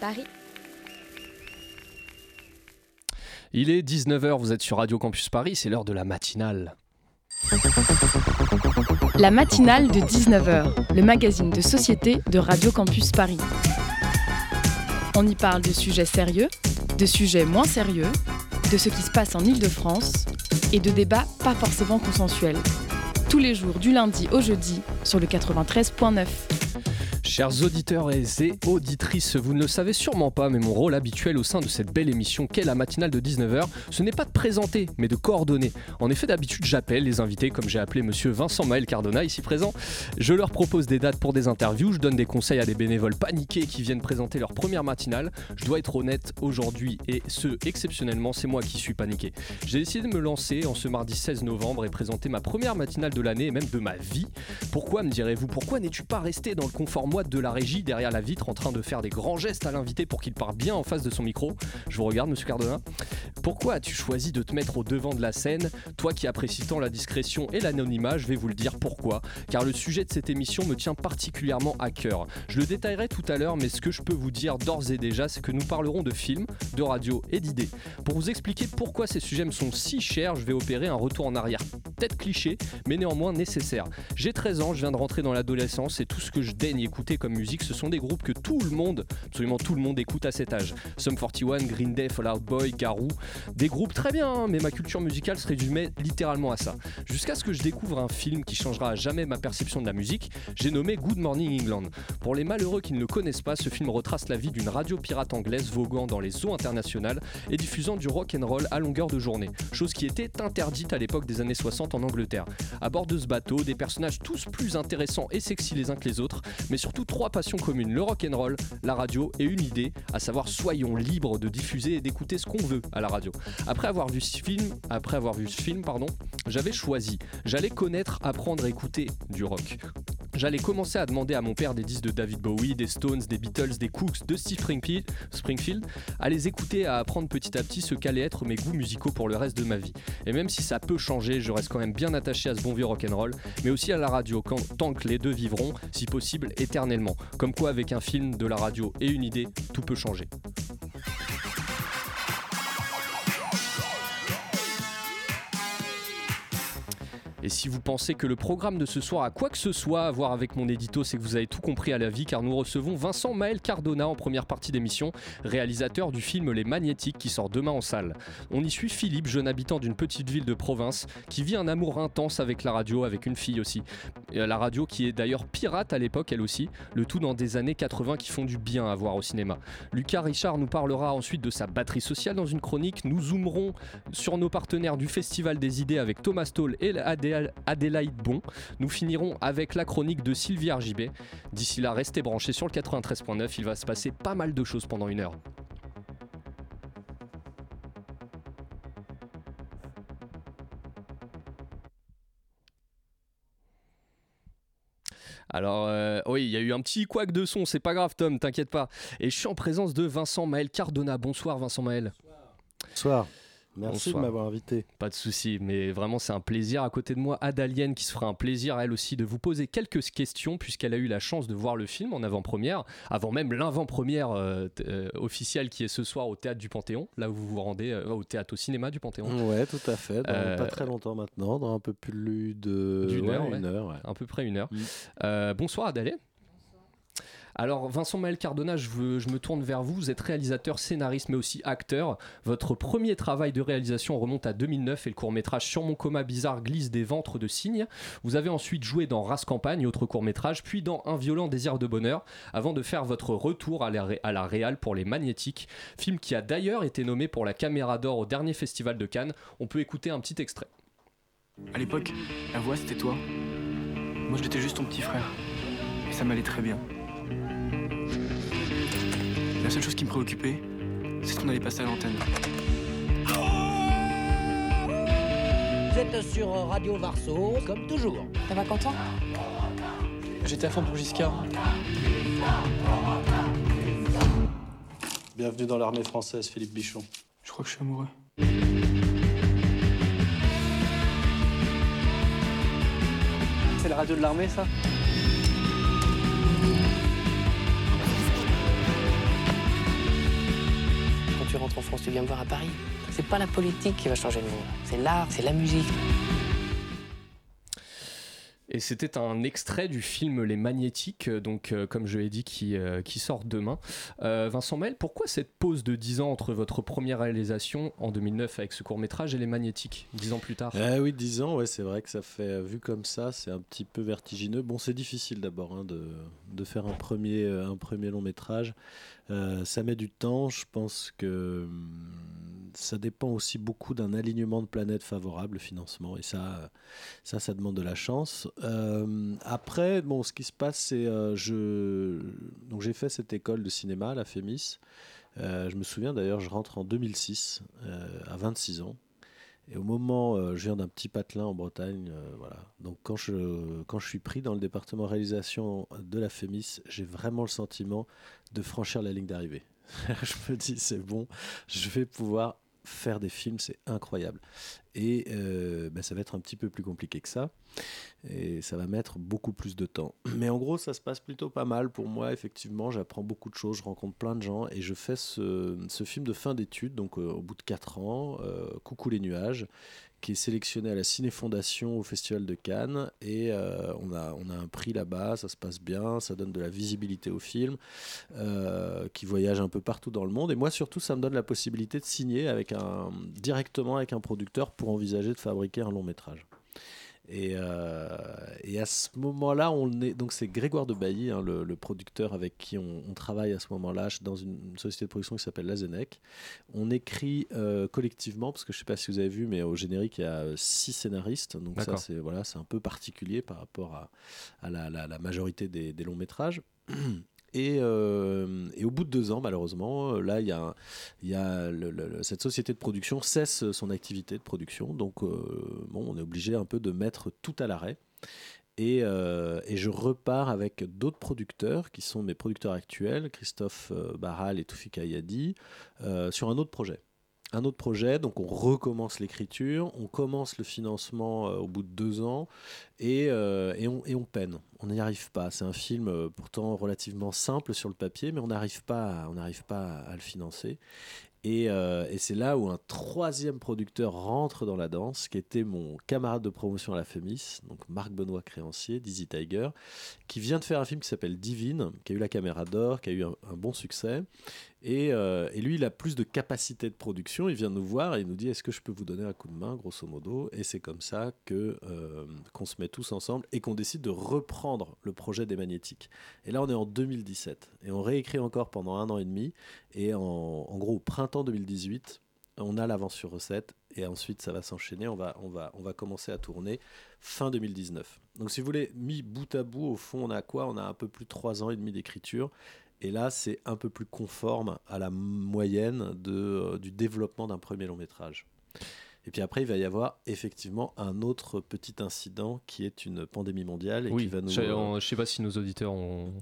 Paris. Il est 19h, vous êtes sur Radio Campus Paris, c'est l'heure de la matinale. La matinale de 19h, le magazine de société de Radio Campus Paris. On y parle de sujets sérieux, de sujets moins sérieux, de ce qui se passe en Ile-de-France et de débats pas forcément consensuels. Tous les jours du lundi au jeudi sur le 93.9. Chers auditeurs et auditrices, vous ne le savez sûrement pas, mais mon rôle habituel au sein de cette belle émission qu'est la matinale de 19h, ce n'est pas de présenter, mais de coordonner. En effet, d'habitude, j'appelle les invités, comme j'ai appelé monsieur Vincent Maël Cardona, ici présent. Je leur propose des dates pour des interviews, je donne des conseils à des bénévoles paniqués qui viennent présenter leur première matinale. Je dois être honnête, aujourd'hui, et ce, exceptionnellement, c'est moi qui suis paniqué. J'ai décidé de me lancer en ce mardi 16 novembre et présenter ma première matinale de l'année et même de ma vie. Pourquoi, me direz-vous, pourquoi n'es-tu pas resté dans le confort de la régie derrière la vitre en train de faire des grands gestes à l'invité pour qu'il parte bien en face de son micro. Je vous regarde, monsieur Cardona. Pourquoi as-tu choisi de te mettre au devant de la scène Toi qui apprécies tant la discrétion et l'anonymat, je vais vous le dire pourquoi. Car le sujet de cette émission me tient particulièrement à cœur. Je le détaillerai tout à l'heure, mais ce que je peux vous dire d'ores et déjà, c'est que nous parlerons de films, de radio et d'idées. Pour vous expliquer pourquoi ces sujets me sont si chers, je vais opérer un retour en arrière. Peut-être cliché, mais néanmoins nécessaire. J'ai 13 ans, je viens de rentrer dans l'adolescence et tout ce que je daigne écouter comme musique, ce sont des groupes que tout le monde, absolument tout le monde écoute à cet âge. Sum 41, Green Day, Fall Out Boy, Garou, des groupes très bien, hein, mais ma culture musicale se résumait littéralement à ça. Jusqu'à ce que je découvre un film qui changera à jamais ma perception de la musique, j'ai nommé Good Morning England. Pour les malheureux qui ne le connaissent pas, ce film retrace la vie d'une radio pirate anglaise voguant dans les eaux internationales et diffusant du rock and roll à longueur de journée, chose qui était interdite à l'époque des années 60 en Angleterre. À bord de ce bateau, des personnages tous plus intéressants et sexy les uns que les autres, mais surtout trois passions communes, le rock and roll, la radio et une idée, à savoir soyons libres de diffuser et d'écouter ce qu'on veut à la radio. Après avoir vu ce film, après avoir vu ce film, pardon, j'avais choisi, j'allais connaître, apprendre écouter du rock. J'allais commencer à demander à mon père des disques de David Bowie, des Stones, des Beatles, des Cooks, de Steve Springfield, à les écouter, à apprendre petit à petit ce qu'allaient être mes goûts musicaux pour le reste de ma vie. Et même si ça peut changer, je reste quand même bien attaché à ce bon vieux rock'n'roll, mais aussi à la radio, quand, tant que les deux vivront, si possible, éternellement comme quoi avec un film, de la radio et une idée, tout peut changer. Et si vous pensez que le programme de ce soir a quoi que ce soit à voir avec mon édito, c'est que vous avez tout compris à la vie car nous recevons Vincent Maël Cardona en première partie d'émission, réalisateur du film Les Magnétiques qui sort demain en salle. On y suit Philippe, jeune habitant d'une petite ville de province, qui vit un amour intense avec la radio, avec une fille aussi. La radio qui est d'ailleurs pirate à l'époque elle aussi, le tout dans des années 80 qui font du bien à voir au cinéma. Lucas Richard nous parlera ensuite de sa batterie sociale dans une chronique, nous zoomerons sur nos partenaires du Festival des idées avec Thomas Stoll et AD Adélaïde Bon. Nous finirons avec la chronique de Sylvie RJB. D'ici là, restez branchés sur le 93.9, il va se passer pas mal de choses pendant une heure. Alors, euh, oui, il y a eu un petit couac de son, c'est pas grave, Tom, t'inquiète pas. Et je suis en présence de Vincent Maël Cardona. Bonsoir, Vincent Maël. Bonsoir. Merci de m'avoir invité. Pas de souci, mais vraiment c'est un plaisir. À côté de moi, Adalienne qui se fera un plaisir elle aussi de vous poser quelques questions puisqu'elle a eu la chance de voir le film en avant-première, avant même l'avant-première euh, euh, officielle qui est ce soir au théâtre du Panthéon, là où vous vous rendez euh, au théâtre au cinéma du Panthéon. Ouais, tout à fait. Dans pas très longtemps maintenant, dans un peu plus de d'une heure, une heure, ouais. à peu près une heure. Mm. bonsoir Adalienne. Alors Vincent Maël Cardona, je, me tourne vers vous. Vous êtes réalisateur, scénariste, mais aussi acteur. Votre premier travail de réalisation remonte à 2009 et le court-métrage Sur mon coma bizarre glisse des ventres de cygne. Vous avez ensuite joué dans Race Campagne, autre court-métrage, puis dans Un violent désir de bonheur, avant de faire votre retour à la, à la Réal pour Les Magnétiques, film qui a d'ailleurs été nommé pour la Caméra d'Or au dernier festival de Cannes. On peut écouter un petit extrait. À l'époque, la voix c'était toi. Moi j'étais juste ton petit frère. Et ça m'allait très bien. La seule chose qui me préoccupait, c'est qu'on allait passer à l'antenne. Vous êtes sur Radio Varso, comme toujours. Ça va, Quentin J'étais à fond pour Giscard. Bienvenue dans l'armée française, Philippe Bichon. Je crois que je suis amoureux. C'est la radio de l'armée, ça? France, tu viens me voir à Paris. C'est pas la politique qui va changer le monde, c'est l'art, c'est la musique. Et c'était un extrait du film Les Magnétiques, euh, donc euh, comme je l'ai dit, qui, euh, sort demain. Vincent Maël, pourquoi cette pause de 10 ans entre votre première réalisation en 2009 avec ce court métrage et Les Magnétiques, 10 ans plus tard? Eh Oui, 10 ans, ouais, c'est vrai que ça fait, vu comme ça, c'est un petit peu vertigineux. Bon, c'est difficile d'abord hein, de, de, faire un premier, un premier long métrage. ça met du temps, je pense que hum, ça dépend aussi beaucoup d'un alignement de planètes favorable, le financement, et ça, ça, ça demande de la chance. Euh, après, bon, ce qui se passe, c'est euh, j'ai fait cette école de cinéma, la FEMIS. Euh, je me souviens d'ailleurs, je rentre en 2006 à 26 ans. Et au moment, je viens d'un petit patelin en Bretagne, voilà. Donc quand je quand je suis pris dans le département réalisation de la FEMIS, j'ai vraiment le sentiment de franchir la ligne d'arrivée. je me dis c'est bon, je vais pouvoir faire des films, c'est incroyable. Et euh, ben, ça va être un petit peu plus compliqué que ça. Et ça va mettre beaucoup plus de temps. Mais en gros, ça se passe plutôt pas mal pour moi. Effectivement, j'apprends beaucoup de choses, je rencontre plein de gens. Et je fais ce, film de fin d'études, donc euh, au bout de 4 ans, euh, Coucou les nuages, qui est sélectionné à la Ciné Fondation au Festival de Cannes. Et euh, on, a, on a un prix là-bas, ça se passe bien, ça donne de la visibilité au film, euh, qui voyage un peu partout dans le monde. Et moi, surtout, ça me donne la possibilité de signer avec un, directement avec un producteur pour envisager de fabriquer un long métrage. Euh, et, à ce moment-là, on est donc c'est Grégoire de Bailly, hein, le, producteur avec qui on, travaille à ce moment-là dans une, société de production qui s'appelle Lazenec. On écrit euh, collectivement parce que je sais pas si vous avez vu, mais au générique il y a euh, six scénaristes, donc ça c'est voilà, c'est un peu particulier par rapport à, la, majorité des, des longs métrages. Euh, et, au bout de deux ans, malheureusement, euh, là, y a, cette société de production cesse son activité de production. Donc, euh, bon, on est obligé un peu de mettre tout à l'arrêt. Et, et, je repars avec d'autres producteurs qui sont mes producteurs actuels, Christophe Barral et Toufika Yadi, sur un autre projet un autre projet, donc on recommence l'écriture, on commence le financement au bout de deux ans et, on, et on, peine on n'y arrive pas. C'est un film euh, pourtant relativement simple sur le papier, mais on n'arrive pas, on n'arrive pas à, le financer. Euh, et, c'est là où un troisième producteur rentre dans la danse, qui était mon camarade de promotion à la FEMIS, donc Marc Benoît Créancier, Dizzy Tiger, qui vient de faire un film qui s'appelle Divine, qui a eu la caméra d'or, qui a eu un bon succès, euh, et, lui, il a plus de capacité de production. Il vient nous voir et il nous dit Est-ce que je peux vous donner un coup de main, grosso modo? Et c'est comme ça que euh, qu'on se met tous ensemble et qu'on décide de reprendre le projet des magnétiques. Et là, on est en 2017 et on réécrit encore pendant un an et demi. Et en, gros, au printemps 2018, on a l'avance sur recette et ensuite ça va s'enchaîner. On va, on, va, on va commencer à tourner fin 2019. Donc, si vous voulez, mis bout à bout, au fond, on a quoi? On a un peu plus de trois ans et demi d'écriture et là, c'est un peu plus conforme à la moyenne de, euh, du développement d'un premier long métrage. Et puis après, il va y avoir effectivement un autre petit incident qui est une pandémie mondiale. Et oui, qui va nous... je ne sais pas si nos auditeurs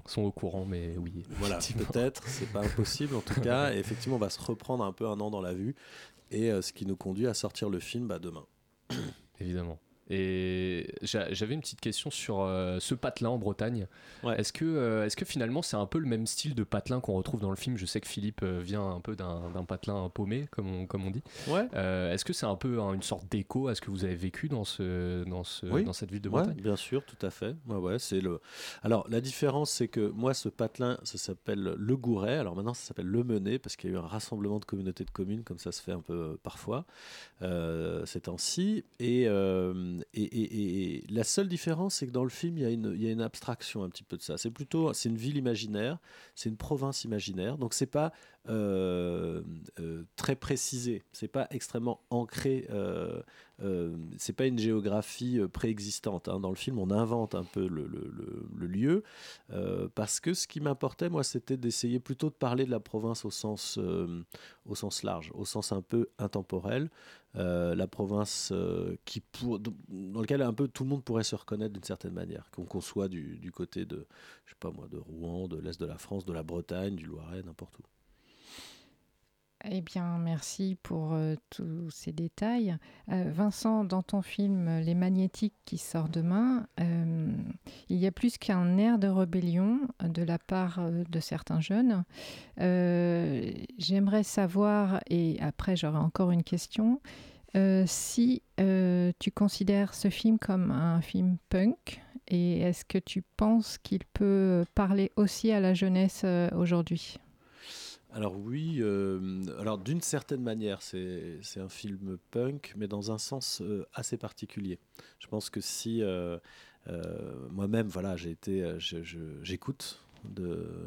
sont au courant, mais oui. Voilà, peut-être, c'est pas impossible en tout cas. Et effectivement, on va se reprendre un peu un an dans la vue. Et euh, ce qui nous conduit à sortir le film bah, demain. Évidemment. Et j'avais une petite question sur euh, ce patelin en Bretagne. Est-ce que, euh, est que finalement c'est un peu le même style de patelin qu'on retrouve dans le film? Je sais que Philippe euh, vient un peu d'un patelin paumé, comme on, comme on dit. Ouais. Est-ce que c'est un peu une sorte d'écho à ce que vous avez vécu dans, ce, dans, ce, dans cette ville de Bretagne? Bien sûr, tout à fait. Ouais, ouais, c'est le... Alors la différence, c'est que moi, ce patelin, ça s'appelle Le Gouret. Alors maintenant, ça s'appelle Le Menet, parce qu'il y a eu un rassemblement de communautés de communes, comme ça se fait un peu parfois, ces temps-ci. Et et, la seule différence, c'est que dans le film, il y, a une, abstraction un petit peu de ça. C'est plutôt, c'est une ville imaginaire, c'est une province imaginaire. Donc c'est pas euh, euh, très précisé, c'est pas extrêmement ancré. Euh, c'est pas une géographie préexistante. Hein. Dans le film, on invente un peu le, lieu parce que ce qui m'importait, moi, c'était d'essayer plutôt de parler de la province au sens, large, au sens un peu intemporel. Euh, la province euh, dans lequel un peu tout le monde pourrait se reconnaître d'une certaine manière, qu'on soit du, du, côté de, je sais pas moi, de Rouen, de l'est de la France, de la Bretagne, du Loiret, n'importe où. Eh bien, merci pour euh, tous ces détails. Euh, Vincent, dans ton film Les Magnétiques qui sort demain, euh, il y a plus qu'un air de rébellion de la part de certains jeunes. J'aimerais savoir, et après j'aurai encore une question, euh, si euh, tu considères ce film comme un film punk, et est-ce que tu penses qu'il peut parler aussi à la jeunesse euh, aujourd'hui? Alors oui, euh, alors d'une certaine manière, c'est un film punk, mais dans un sens euh, assez particulier. Je pense que si euh, moi-même, voilà, j'ai été, j'écoute.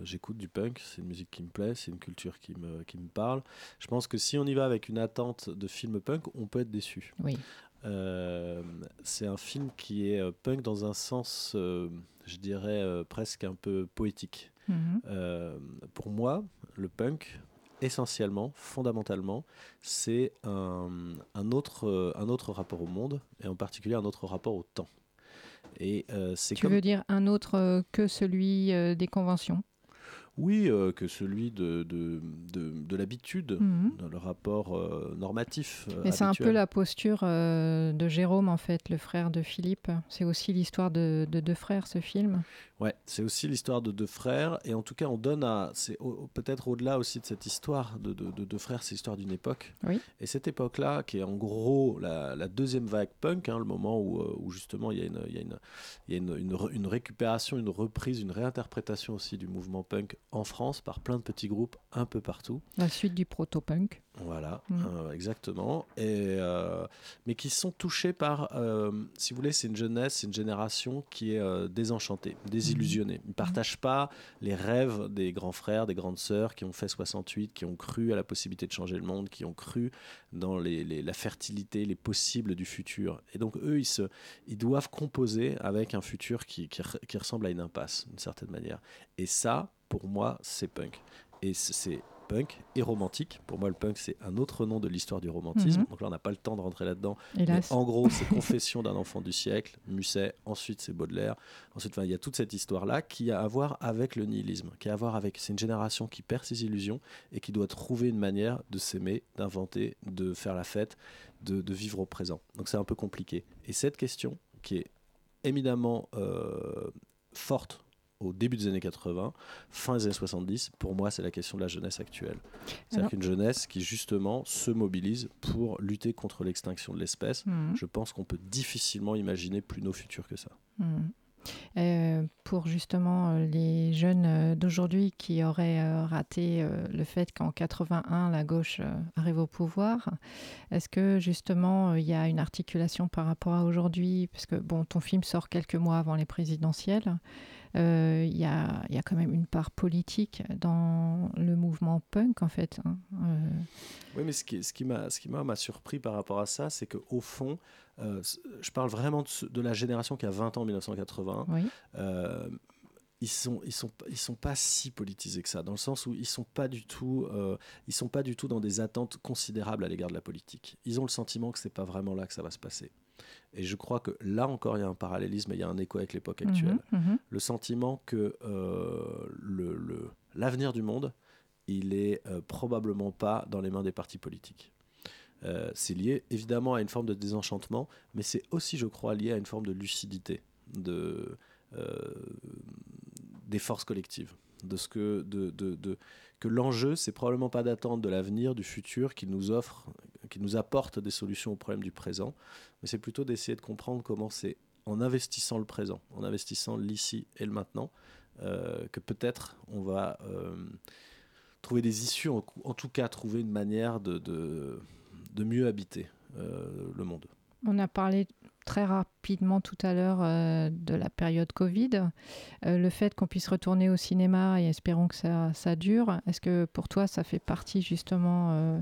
J'écoute du punk, c'est une musique qui me plaît, c'est une culture qui me, qui me parle. Je pense que si on y va avec une attente de film punk, on peut être déçu. Oui. Euh, c'est un film qui est punk dans un sens, euh, je dirais, euh, presque un peu poétique. Mhm. Euh, pour moi, le punk, essentiellement, fondamentalement, c'est un, un autre, euh, un autre rapport au monde, et en particulier un autre rapport au temps. Et euh, Tu comme... veux dire un autre euh, que celui euh, des conventions? Oui, euh, que celui de, de, de, de l'habitude, Mhm. dans le rapport euh, normatif. euh, Mais c'est un peu la posture de Jérôme, en fait, le frère de Philippe. C'est aussi l'histoire de, de deux frères, ce film. Ouais, c'est aussi l'histoire de deux frères, et en tout cas, on donne à. C'est au- peut-être au-delà aussi de cette histoire de, de- de deux frères, c'est l'histoire d'une époque. Oui. Et cette époque-là, qui est en gros la, la deuxième vague punk, hein, le moment où, où justement il y a, une, il y a, une, il y a une, une récupération, une reprise, une réinterprétation aussi du mouvement punk en France par plein de petits groupes un peu partout. La suite du proto-punk. Voilà, Mhm. euh, exactement. Et, euh, mais qui sont touchés par, euh, si vous voulez, c'est une jeunesse, c'est une génération qui est désenchantée, désillusionnée. Ils ne partagent pas les rêves des grands frères, des grandes sœurs qui ont fait 68, qui ont cru à la possibilité de changer le monde, qui ont cru dans les, les- la fertilité, les possibles du futur. Et donc, eux, ils, se, ils doivent composer avec un futur qui, qui, re- qui ressemble à une impasse, d'une certaine manière. Et ça, pour moi, c'est punk. Et c'est punk et romantique. Pour moi, le punk, c'est un autre nom de l'histoire du romantisme. Mhm. Donc là, on n'a pas le temps de rentrer là-dedans. En gros, c'est Confession d'un enfant du siècle, Musset, ensuite c'est Baudelaire. Ensuite, il y a toute cette histoire-là qui a à voir avec le nihilisme, qui a à voir avec. C'est une génération qui perd ses illusions et qui doit trouver une manière de s'aimer, d'inventer, de faire la fête, de, de vivre au présent. Donc c'est un peu compliqué. Et cette question, qui est éminemment euh, forte au début des années 80, fin des années 70, pour moi, c'est la question de la jeunesse actuelle. C'est-à-dire qu'une jeunesse qui, justement, se mobilise pour lutter contre l'extinction de l'espèce. Mhm. Je pense qu'on peut difficilement imaginer plus nos futurs que ça. Mhm. Euh, pour justement euh, les jeunes euh, d'aujourd'hui qui auraient raté le fait qu'en 81 la gauche arrive au pouvoir, est-ce que justement il y a une articulation par rapport à aujourd'hui? Parce que bon, ton film sort quelques mois avant les présidentielles. Euh, Il y, a, y a quand même une part politique dans le mouvement punk en fait. hein. Euh, Oui, mais ce qui, ce qui m'a, ce qui m'a, m'a surpris par rapport à ça, c'est qu'au fond, euh, je parle vraiment de, la génération qui a 20 ans en 1980. oui. Euh, ils sont ils sont ils sont pas si politisés que ça dans le sens où ils sont pas du tout euh, ils sont pas du tout dans des attentes considérables à l'égard de la politique ils ont le sentiment que c'est pas vraiment là que ça va se passer et je crois que là encore il y a un parallélisme et il y a un écho avec l'époque actuelle Mhm, mhm. le sentiment que euh, le- le- l'avenir du monde, il est euh, probablement pas dans les mains des partis politiques. Euh, c'est lié évidemment à une forme de désenchantement, mais c'est aussi, je crois, lié à une forme de lucidité de, euh, des forces collectives. De ce que, de, de- de- que l'enjeu, c'est probablement pas d'attendre de l'avenir, du futur, qui nous offre, qui nous apporte des solutions aux problèmes du présent, mais c'est plutôt d'essayer de comprendre comment c'est en investissant le présent, en investissant l'ici et le maintenant, euh, que peut-être on va euh, trouver des issues, en, tout cas trouver une manière de, de, mieux habiter euh, le monde. On a parlé très rapidement tout à l'heure de la période Covid, le fait qu'on puisse retourner au cinéma et espérons que ça, dure. Est-ce que pour toi ça fait partie justement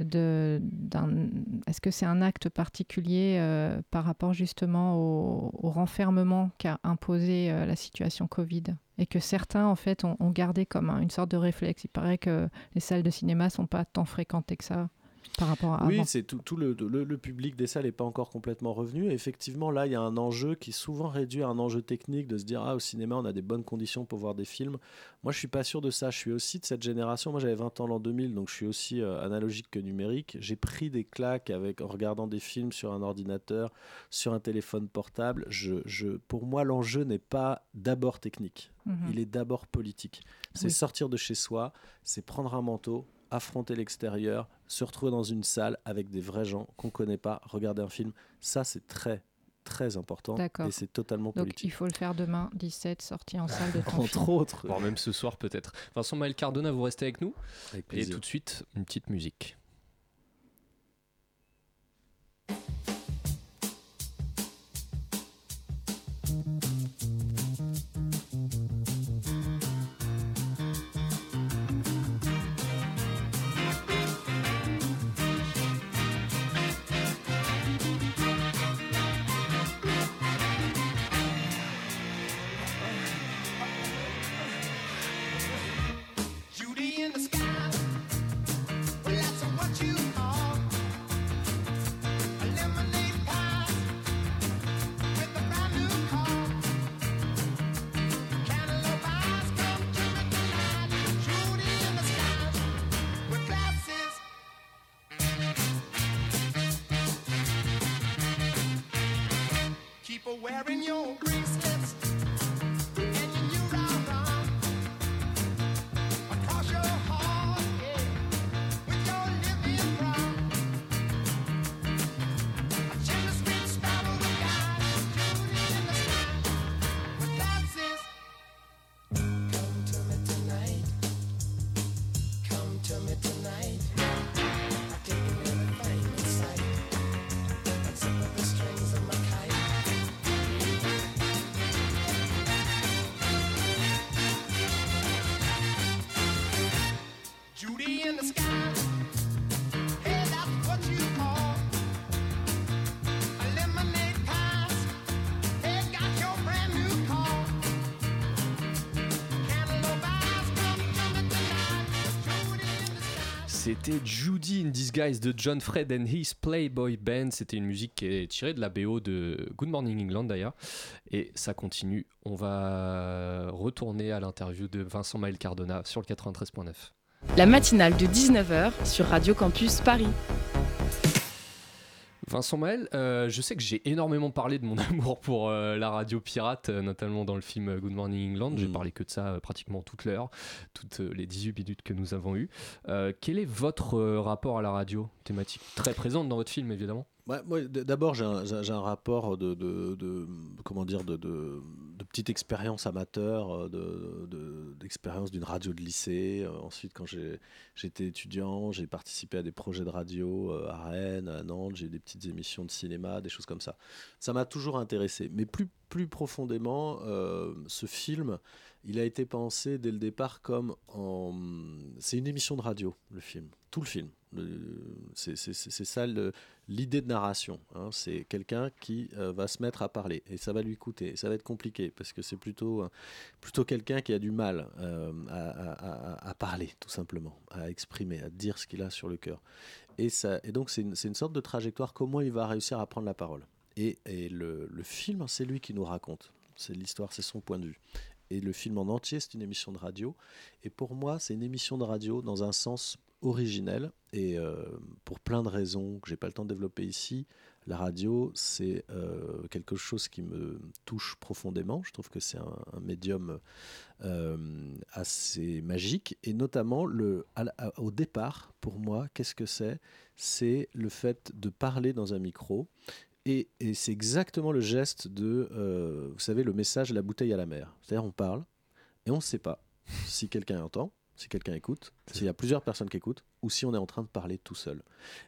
est-ce que c'est un acte particulier euh, par rapport justement au, renfermement qu'a imposé euh, la situation Covid? Et que certains en fait ont, gardé comme un- une sorte de réflexe. Il paraît que les salles de cinéma sont pas tant fréquentées que ça par rapport à Oui, c'est tout, tout le, le, le public des salles n'est pas encore complètement revenu. Effectivement, là, il y a un enjeu qui est souvent réduit à un enjeu technique de se dire ah au cinéma on a des bonnes conditions pour voir des films. Moi, je suis pas sûr de ça. Je suis aussi de cette génération. Moi, j'avais 20 ans l'an 2000, donc je suis aussi euh, analogique que numérique. J'ai pris des claques avec en regardant des films sur un ordinateur, sur un téléphone portable. Je, je, pour moi, l'enjeu n'est pas d'abord technique. Mhm. Il est d'abord politique. C'est Oui. sortir de chez soi, c'est prendre un manteau, affronter l'extérieur, se retrouver dans une salle avec des vrais gens qu'on connaît pas, regarder un film. Ça, c'est très très important D'accord. et c'est totalement Donc politique. il faut le faire demain, 17, sortie en salle de ton Entre film. autres, Voire même ce soir peut-être. Vincent Maël Cardona, vous restez avec nous avec Et tout de suite, une petite musique. C'était Judy in Disguise de John Fred and His Playboy Band. C'était une musique qui est tirée de la BO de Good Morning England d'ailleurs. Et ça continue. On va retourner à l'interview de Vincent Maël Cardona sur le 93.9. La matinale de 19h sur Radio Campus Paris. Vincent Maël, euh, je sais que j'ai énormément parlé de mon amour pour euh, la radio pirate, euh, notamment dans le film Good Morning England. J'ai Mm. parlé que de ça pratiquement toute l'heure, toutes les 18 minutes que nous avons eues. Quel est votre rapport à la radio Thématique? Très présente dans votre film, évidemment. Ouais, moi, d- d'abord, j'ai un, rapport de, de, de- comment dire, de petite expérience amateur, euh, de, de- d'expérience d'une radio de lycée. Euh, ensuite, quand j'étais étudiant, j'ai participé à des projets de radio euh, à Rennes, à Nantes, j'ai des petites émissions de cinéma, des choses comme ça. Ça m'a toujours intéressé. Mais plus, plus profondément, ce film, il a été pensé dès le départ comme. C'est une émission de radio, le film. Tout le film. C'est ça le, l'idée de narration. hein. c'est quelqu'un qui euh, va se mettre à parler et ça va lui coûter. Ça va être compliqué parce que c'est plutôt, euh, plutôt quelqu'un qui a du mal euh, à, parler, tout simplement, à exprimer, à dire ce qu'il a sur le cœur. Et, ça, et donc, c'est une, une sorte de trajectoire, comment il va réussir à prendre la parole. Et, et le, le film, c'est lui qui nous raconte. C'est l'histoire, c'est son point de vue. Et le film en entier, c'est une émission de radio. Et pour moi, c'est une émission de radio dans un sens originel. Et euh, pour plein de raisons que j'ai pas le temps de développer ici, la radio, c'est euh, quelque chose qui me touche profondément. Je trouve que c'est un, médium euh, assez magique. Et notamment, le, au départ, pour moi, qu'est-ce que c'est? C'est le fait de parler dans un micro. Et, et c'est exactement le geste de, vous savez, le message la bouteille à la mer. C'est-à-dire, on parle et on ne sait pas si quelqu'un entend, si quelqu'un écoute, s'il y a plusieurs personnes qui écoutent, ou si on est en train de parler tout seul.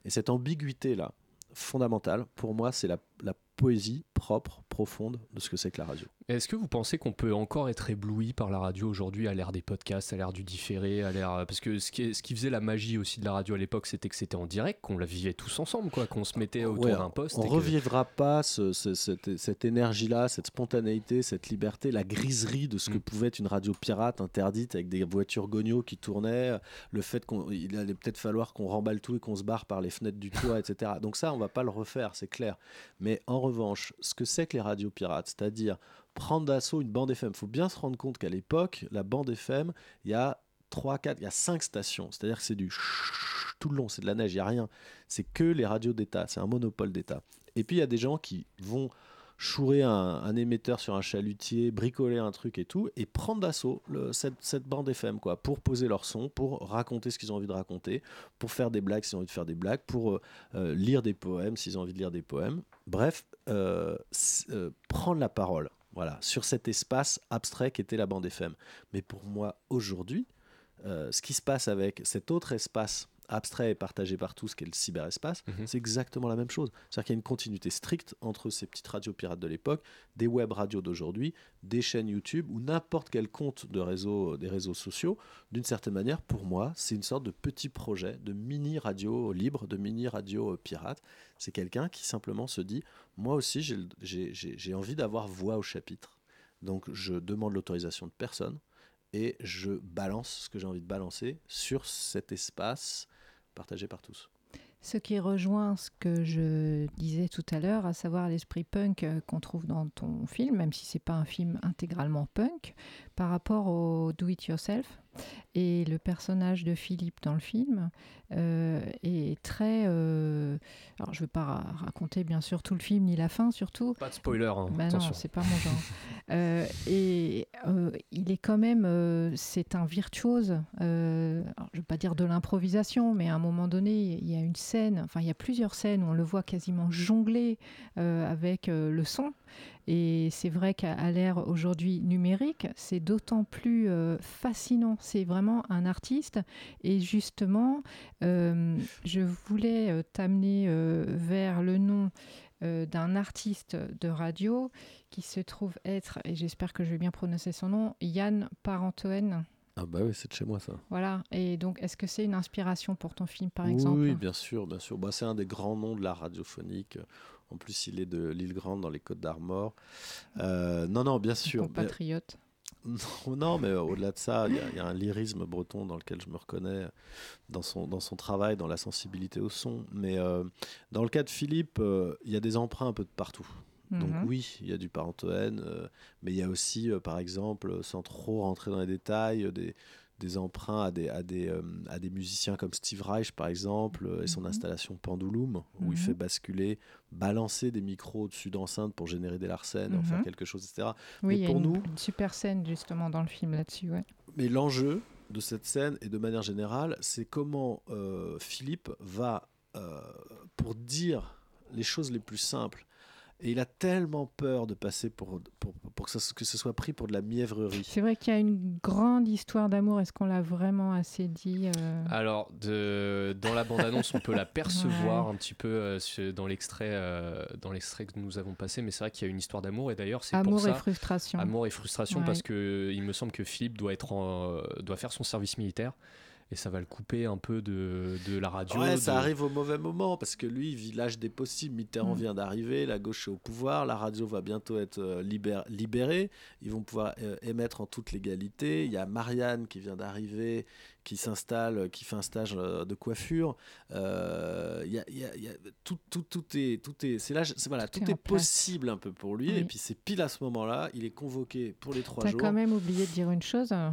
Et cette ambiguïté-là, fondamentale, pour moi, c'est la, la poésie propre, profonde de ce que c'est que la radio. Est-ce que vous pensez qu'on peut encore être ébloui par la radio aujourd'hui à l'ère des podcasts, à l'ère du différé, à l'ère parce que ce qui, ce qui faisait la magie aussi de la radio à l'époque, c'était que c'était en direct, qu'on la vivait tous ensemble, quoi, qu'on se mettait autour Ouais, d'un poste. On que- revivra pas ce- ce- cette, cette énergie-là, cette spontanéité, cette liberté, la griserie de ce que Mm. pouvait être une radio pirate interdite avec des voitures gognos qui tournaient, le fait qu'il allait peut-être falloir qu'on remballe tout et qu'on se barre par les fenêtres du toit, etc. Donc ça, on va pas le refaire, c'est clair. Mais en revanche, ce que c'est que les radios pirates, c'est-à-dire prendre d'assaut une bande FM, il faut bien se rendre compte qu'à l'époque, la bande FM, il y a 3, 4, il y a 5 stations. C'est-à-dire que c'est du tout le long, c'est de la neige, il n'y a rien. C'est que les radios d'État, c'est un monopole d'État. Et puis il y a des gens qui vont chourer un, émetteur sur un chalutier, bricoler un truc et tout, et prendre d'assaut cette, bande FM, quoi, pour poser leur son, pour raconter ce qu'ils ont envie de raconter, pour faire des blagues s'ils ont envie de faire des blagues, pour euh, euh, lire des poèmes s'ils ont envie de lire des poèmes. Bref, prendre la parole, voilà, sur cet espace abstrait qu'était la bande FM. Mais pour moi, aujourd'hui, euh, ce qui se passe avec cet autre espace abstrait et partagé par tous, qui est le cyberespace, Mhm. c'est exactement la même chose. C'est-à-dire qu'il y a une continuité stricte entre ces petites radios pirates de l'époque, des web radios d'aujourd'hui, des chaînes YouTube ou n'importe quel compte de réseau, des réseaux sociaux. D'une certaine manière, pour moi, c'est une sorte de petit projet, de mini radio libre, de mini radio euh, pirate. C'est quelqu'un qui simplement se dit, moi aussi, j'ai envie d'avoir voix au chapitre. Donc, je demande l'autorisation de personne et je balance ce que j'ai envie de balancer sur cet espace partagé par tous. Ce qui rejoint ce que je disais tout à l'heure, à savoir l'esprit punk euh, qu'on trouve dans ton film, même si c'est pas un film intégralement punk, par rapport au do it yourself. Et le personnage de Philippe dans le film euh, est très. euh, alors je ne veux pas ra- raconter bien sûr tout le film ni la fin surtout, Pas de spoiler, hein, bah non, attention. c'est pas mon genre. Euh, et il est quand même, c'est un virtuose. alors, je veux pas dire de l'improvisation, mais à un moment donné, il y a une scène, enfin il y a plusieurs scènes où on le voit quasiment jongler avec le son. Et c'est vrai qu'à l'ère aujourd'hui numérique, c'est d'autant plus euh, fascinant. C'est vraiment un artiste. Et justement, euh, je voulais euh, t'amener euh, vers le nom d'un artiste de radio qui se trouve être, et j'espère que je vais bien prononcer son nom, Yann Parentoen. Ah bah oui, c'est de chez moi ça. Voilà. Et donc, est-ce que c'est une inspiration pour ton film, par oui, exemple? Oui, bien sûr, bien sûr. Bah, c'est un des grands noms de l'art radiophonique. En plus, il est de l'île Grande dans les Côtes d'Armor. Euh, non, non, bien sûr. Compatriote. Non, non, mais au-delà de ça, il y, a- il y a un lyrisme breton dans lequel je me reconnais dans son, dans son travail, dans la sensibilité au son. Mais euh, dans le cas de Philippe, euh, il y a des emprunts un peu de partout. Donc Mhm. oui, il y a du parentoène, euh, mais il y a aussi, euh, par exemple, sans trop rentrer dans les détails, euh, des, des emprunts à des, à, des, euh, à des musiciens comme Steve Reich, par exemple, euh, et son Mhm. installation Pendulum, où il Mhm. fait basculer, balancer des micros au-dessus d'enceintes pour générer des larcènes, en Mhm. faire quelque chose, etc. Oui, il mais y a pour une, nous, une super scène justement dans le film là-dessus. Ouais. mais l'enjeu de cette scène et de manière générale, c'est comment euh, Philippe va, pour dire les choses les plus simples, et il a tellement peur de passer pour, pour, pour que, ça- que ce soit pris pour de la mièvrerie. C'est vrai qu'il y a une grande histoire d'amour. Est-ce qu'on l'a vraiment assez dit euh, Alors, de, dans la bande-annonce, on peut la percevoir un petit peu euh, dans l'extrait euh, dans l'extrait que nous avons passé, mais c'est vrai qu'il y a une histoire d'amour, et d'ailleurs, c'est pour Amour ça... et frustration. Amour et frustration, Ouais. parce que il me semble que Philippe doit, être en- euh, doit faire son service militaire, et ça va le couper un peu de, de la radio. Ouais, de- ça arrive au mauvais moment parce que lui, il vit l'âge des possibles. Mitterrand Mm. vient d'arriver, la gauche est au pouvoir, la radio va bientôt être euh, libère- libérée. Ils vont pouvoir euh, émettre en toute légalité. Il y a Marianne qui vient d'arriver, qui s'installe, qui fait un stage euh, de coiffure. Euh, il y a, il y a- il y a- tout, tout, tout est, tout est, c'est là, voilà, Tout tout, est possible un peu pour lui. Oui. Et puis c'est pile à ce moment-là, il est convoqué pour les trois T'as jours. quand même oublié de dire une chose. Oublié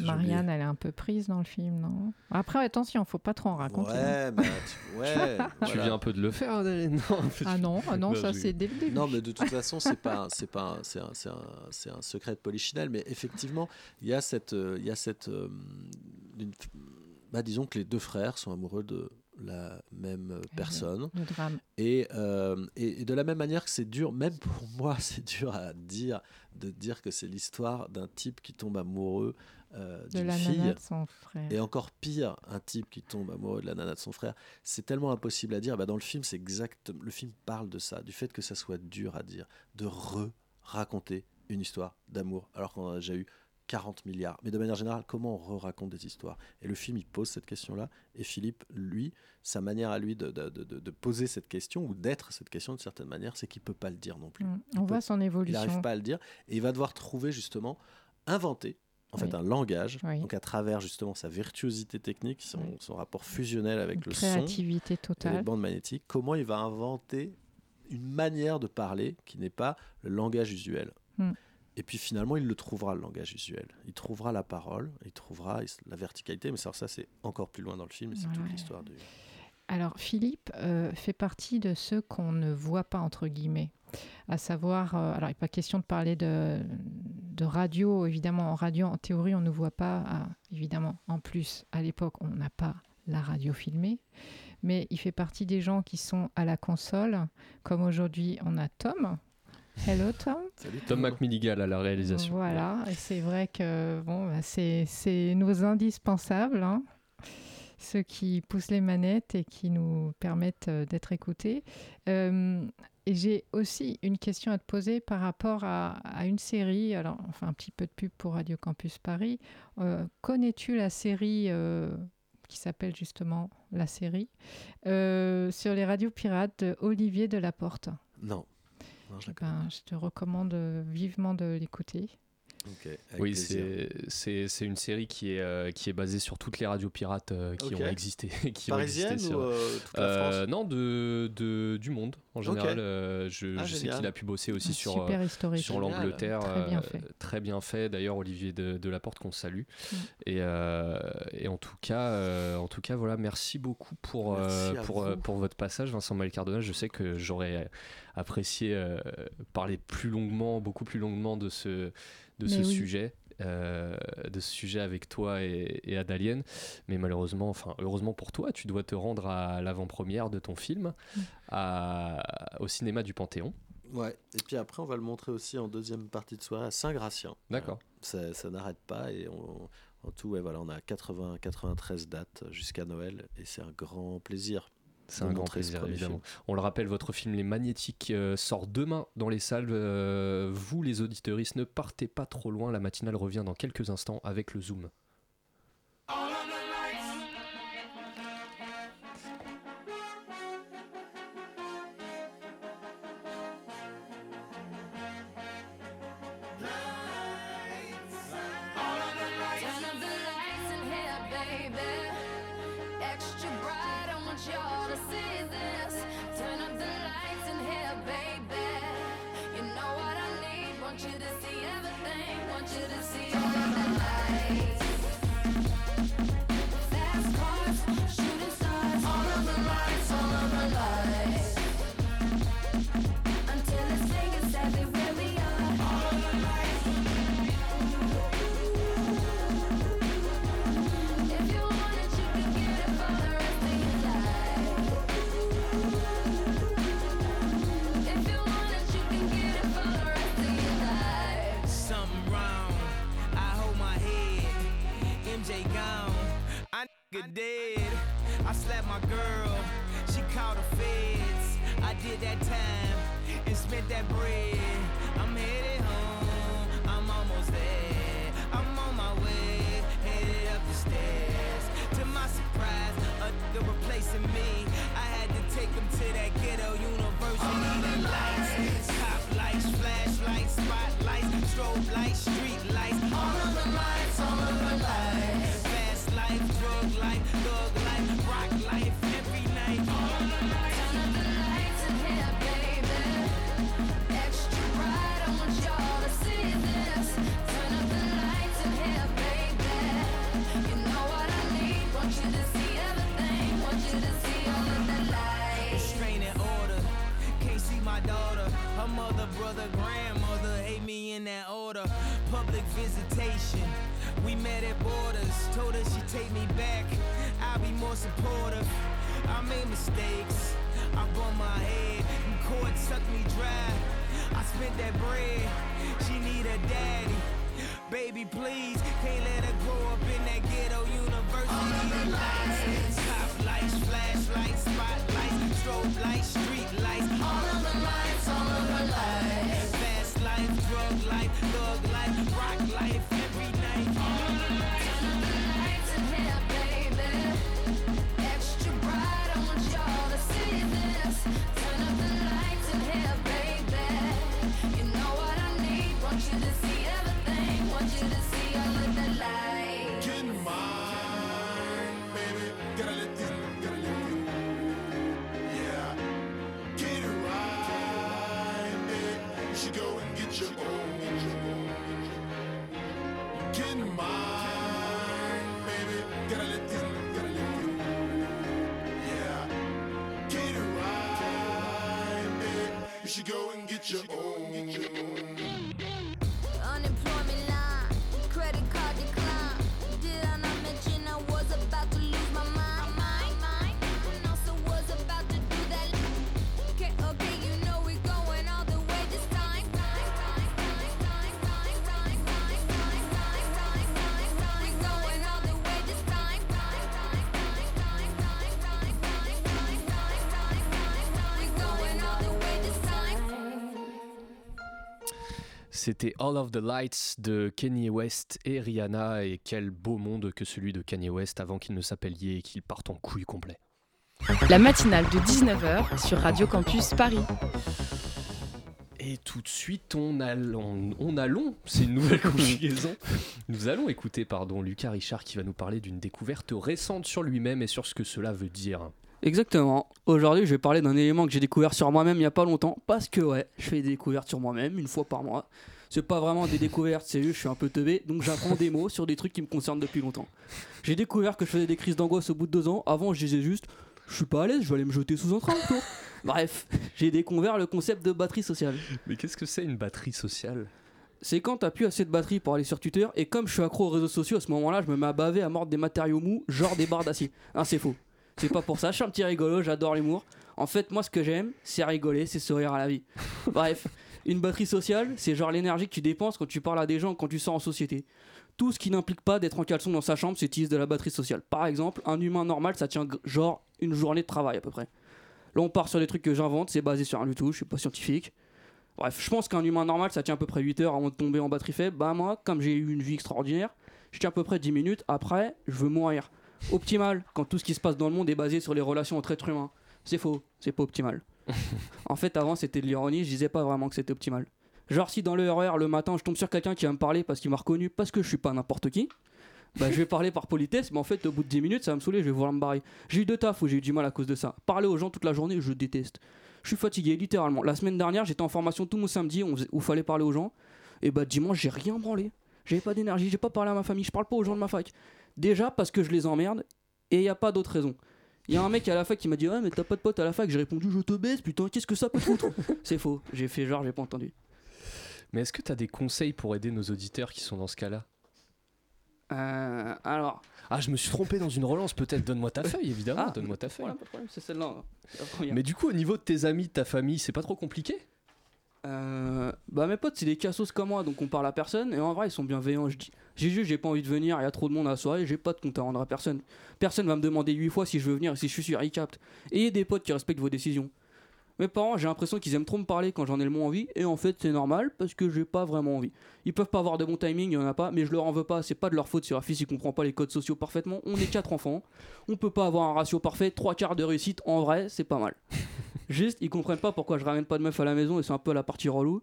Marianne, elle est un peu prise dans le film, non? Après, attention, faut pas trop en raconter. hein. Ouais, mais tu- ouais, Tu viens un peu de le faire, Non, Ah non, ah non, Non, ça je- c'est dès le début. Non, mais de toute façon, c'est pas, c'est pas, un- c'est un, c'est un, c'est un secret de polichinelle. Mais effectivement, il y a cette, euh, il y a cette, euh, une- bah, disons que les deux frères sont amoureux de la même euh, personne. Le drame. Et, euh, et, et de la même manière que c'est dur, même pour moi, c'est dur à dire, de dire que c'est l'histoire d'un type qui tombe amoureux euh, De d'une la fille. de son frère. Et encore pire, un type qui tombe amoureux de la nana de son frère, c'est tellement impossible à dire. Bah, dans le film, c'est exact. Le film parle de ça, du fait que ça soit dur à dire, de re-raconter une histoire d'amour, alors qu'on en a déjà eu 40 milliards. Mais de manière générale, comment on re-raconte des histoires? Et le film, il pose cette question-là. Et Philippe, lui, sa manière à lui de, de- de- de- de poser cette question, ou d'être cette question de certaine manière, c'est qu'il peut pas le dire non plus. Mm. Il On peut- voit son Il évolution. n'arrive pas à le dire. Et il va devoir trouver justement, inventer en fait Oui. un langage, Oui. donc à travers justement sa virtuosité technique, son, Oui. son rapport fusionnel avec Une le son créativité et les totale. bandes magnétiques, comment il va inventer une manière de parler qui n'est pas le langage usuel. Hmm. Et puis finalement, il le trouvera, le langage usuel. Il trouvera la parole, il trouvera la verticalité, mais ça, ça c'est encore plus loin dans le film, c'est Ouais. toute l'histoire du... Alors Philippe euh, fait partie de ceux qu'on ne voit pas entre guillemets, à savoir, euh, alors il n'est pas question de parler de, de radio, évidemment en radio en théorie on ne voit pas, ah, évidemment en plus à l'époque on n'a pas la radio filmée, mais il fait partie des gens qui sont à la console, comme aujourd'hui on a Tom. Hello Tom. Tom McMilligal à la réalisation. Voilà, et c'est vrai que bon, bah, c'est c'est nos indispensables, hein. ceux qui poussent les manettes et qui nous permettent euh, d'être écoutés. Euh, et j'ai aussi une question à te poser par rapport à, à une série, alors enfin un petit peu de pub pour Radio Campus Paris. Euh, Connais-tu la série euh, qui s'appelle justement La série euh, sur les radios pirates de Olivier Delaporte? Non. Non, je la Eh ben, je te recommande vivement de l'écouter. Oui, c'est- c'est c'est une série qui est, euh, qui est basée sur toutes les radios pirates euh, qui ont existé. qui ont existé ou sur- euh, toute la Euh, France? non, de, de- du monde en général. Euh, je Ah, je sais qu'il a pu bosser aussi Un sur, euh, sur l'Angleterre. Très bien fait. très bien fait. D'ailleurs, Olivier de, de Laporte qu'on salue. Mm. Et, euh, et en tout cas, euh, en tout cas, voilà, merci beaucoup pour Merci euh, pour, euh, pour votre passage, Vincent Malcardona. Je sais que j'aurais apprécié euh, parler plus longuement, beaucoup plus longuement de ce de Mais ce oui. sujet. euh, de ce sujet avec toi et, et Adalienne mais malheureusement enfin heureusement pour toi tu dois te rendre à l'avant-première de ton film Mm. à- au cinéma du Panthéon Ouais, et puis après, on va le montrer aussi en deuxième partie de soirée à Saint-Gratien. D'accord. Voilà. Ça, ça n'arrête pas et on, en tout, ouais, voilà, on a 80, 93 dates jusqu'à Noël et c'est un grand plaisir. C'est un grand plaisir, évidemment. film. On le rappelle, votre film Les Magnétiques euh, sort demain dans les salles. Euh, vous, les auditeuristes, ne partez pas trop loin. La matinale revient dans quelques instants avec le Zoom. That mother, brother, grandmother hate me in that order. Public visitation. We met at borders. Told her she'd take me back. I'll be more supportive. I made mistakes. I bumped my head. And court sucked me dry. I spent that bread. She need a daddy. Baby, please, can't let her grow up in that ghetto university. lights, top lights, flashlights, spotlights, strobe lights, street lights. All thug life, get your own. C'était All of the Lights de Kanye West et Rihanna. Et quel beau monde que celui de Kanye West avant qu'il ne s'appelle Ye et qu'il parte en couille complet. La matinale de 19h sur Radio Campus Paris. Et tout de suite, on allons, on allons, c'est une nouvelle conjugaison. Nous allons écouter, pardon, Lucas Richard qui va nous parler d'une découverte récente sur lui-même et sur ce que cela veut dire. Exactement. Aujourd'hui, je vais parler d'un élément que j'ai découvert sur moi-même il n'y a pas longtemps. Parce que, ouais, je fais des découvertes sur moi-même une fois par mois. C'est pas vraiment des découvertes, c'est juste, je suis un peu teubé. Donc j'apprends des mots sur des trucs qui me concernent depuis longtemps. J'ai découvert que je faisais des crises d'angoisse au bout de deux ans. Avant, je disais juste, je suis pas à l'aise, je vais aller me jeter sous un train. Bref, j'ai découvert le concept de batterie sociale. Mais qu'est-ce que c'est une batterie sociale? C'est quand t'as plus assez de batterie pour aller sur Twitter et comme je suis accro aux réseaux sociaux à ce moment-là, je me mets à baver à mordre des matériaux mous, genre des barres d'acier. Ah, c'est faux. C'est pas pour ça, je suis un petit rigolo, j'adore l'humour. En fait, moi, ce que j'aime, c'est rigoler, c'est sourire à la vie. Bref, une batterie sociale, c'est genre l'énergie que tu dépenses quand tu parles à des gens, quand tu sors en société. Tout ce qui n'implique pas d'être en caleçon dans sa chambre, c'est utiliser de la batterie sociale. Par exemple, un humain normal, ça tient genre une journée de travail à peu près. Là, on part sur des trucs que j'invente, c'est basé sur un du tout, je suis pas scientifique. Bref, je pense qu'un humain normal, ça tient à peu près 8 heures avant de tomber en batterie faible. Bah, moi, comme j'ai eu une vie extraordinaire, je tiens à peu près 10 minutes. Après, je veux mourir. Optimal, quand tout ce qui se passe dans le monde est basé sur les relations entre êtres humains. C'est faux, c'est pas optimal. en fait, avant, c'était de l'ironie, je disais pas vraiment que c'était optimal. Genre, si dans le RER, le matin, je tombe sur quelqu'un qui va me parler parce qu'il m'a reconnu, parce que je suis pas n'importe qui, bah, je vais parler par politesse, mais en fait, au bout de 10 minutes, ça va me saouler, je vais vouloir me barrer. J'ai eu deux tafs où j'ai eu du mal à cause de ça. Parler aux gens toute la journée, je déteste. Je suis fatigué, littéralement. La semaine dernière, j'étais en formation tout mon samedi on faisait- où fallait parler aux gens. Et bah, dimanche, j'ai rien branlé. J'avais pas d'énergie, j'ai pas parlé à ma famille, je parle pas aux gens de ma fac. Déjà parce que je les emmerde, et y a pas d'autre raison. Il y a un mec à la fac qui m'a dit Ouais, mais t'as pas de pote à la fac. J'ai répondu Je te baisse, putain, qu'est-ce que ça peut te foutre? C'est faux, j'ai fait genre, j'ai pas entendu. Mais est-ce que tu as des conseils pour aider nos auditeurs qui sont dans ce cas-là? Euh, alors. Ah, je me suis trompé dans une relance, peut-être. Donne-moi ta feuille, évidemment. Ah, Donne-moi ta feuille. Voilà, pas de problème, c'est celle-là. Mais du coup, au niveau de tes amis, de ta famille, c'est pas trop compliqué? Euh, bah mes potes c'est des cassos comme moi donc on parle à personne et en vrai ils sont bienveillants je dis. J'ai juste j'ai pas envie de venir il y a trop de monde à la soirée j'ai pas de compte à rendre à personne. Personne va me demander 8 fois si je veux venir et si je suis sûr ils captent et des potes qui respectent vos décisions mes parents j'ai l'impression qu'ils aiment trop me parler quand j'en ai le moins envie et en fait c'est normal parce que j'ai pas vraiment envie. Ils peuvent pas avoir de bon timing il y en a pas mais je leur en veux pas c'est pas de leur faute si leur fils il comprend pas les codes sociaux parfaitement. On est quatre enfants on peut pas avoir un ratio parfait trois quarts de réussite en vrai c'est pas mal. Juste, ils comprennent pas pourquoi je ramène pas de meuf à la maison et c'est un peu la partie relou.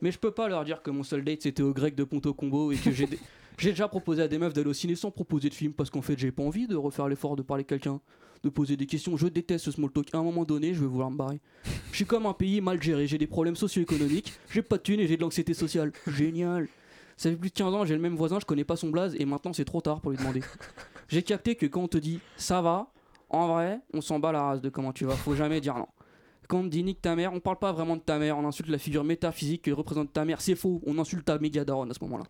Mais je peux pas leur dire que mon seul date c'était au grec de Ponto Combo et que j'ai j'ai déjà proposé à des meufs d'aller au ciné sans proposer de film parce qu'en fait j'ai pas envie de refaire l'effort de parler à quelqu'un, de poser des questions. Je déteste ce small talk. À un moment donné, je vais vouloir me barrer. Je suis comme un pays mal géré, j'ai des problèmes socio-économiques, j'ai pas de thunes et j'ai de l'anxiété sociale. Génial. Ça fait plus de 15 ans, j'ai le même voisin, je connais pas son blaze et maintenant c'est trop tard pour lui demander. J'ai capté que quand on te dit ça va, en vrai, on s'en bat la race de comment tu vas, faut jamais dire non. Quand on dit nique ta mère, on parle pas vraiment de ta mère, on insulte la figure métaphysique que représente ta mère, c'est faux, on insulte ta méga daronne à ce moment-là.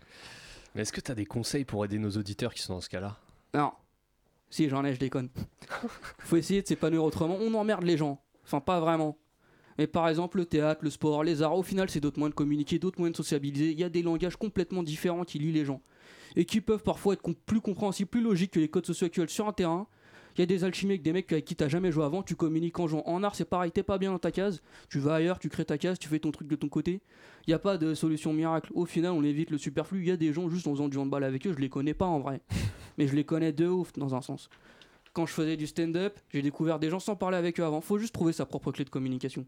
Mais est-ce que tu as des conseils pour aider nos auditeurs qui sont dans ce cas-là? Non. Si, j'en ai, je déconne. Faut essayer de s'épanouir autrement. On emmerde les gens. Enfin, pas vraiment. Mais par exemple, le théâtre, le sport, les arts, au final, c'est d'autres moyens de communiquer, d'autres moyens de sociabiliser. Il y a des langages complètement différents qui lient les gens. Et qui peuvent parfois être com- plus compréhensibles, plus logiques que les codes sociaux actuels sur un terrain. Il y a des alchimies avec des mecs avec qui t'as jamais joué avant, tu communiques en jouant. En art, c'est pareil, t'es pas bien dans ta case, tu vas ailleurs, tu crées ta case, tu fais ton truc de ton côté. Il n'y a pas de solution miracle. Au final, on évite le superflu. Il y a des gens juste en faisant du handball avec eux, je les connais pas en vrai. Mais je les connais de ouf dans un sens. Quand je faisais du stand-up, j'ai découvert des gens sans parler avec eux avant. Faut juste trouver sa propre clé de communication.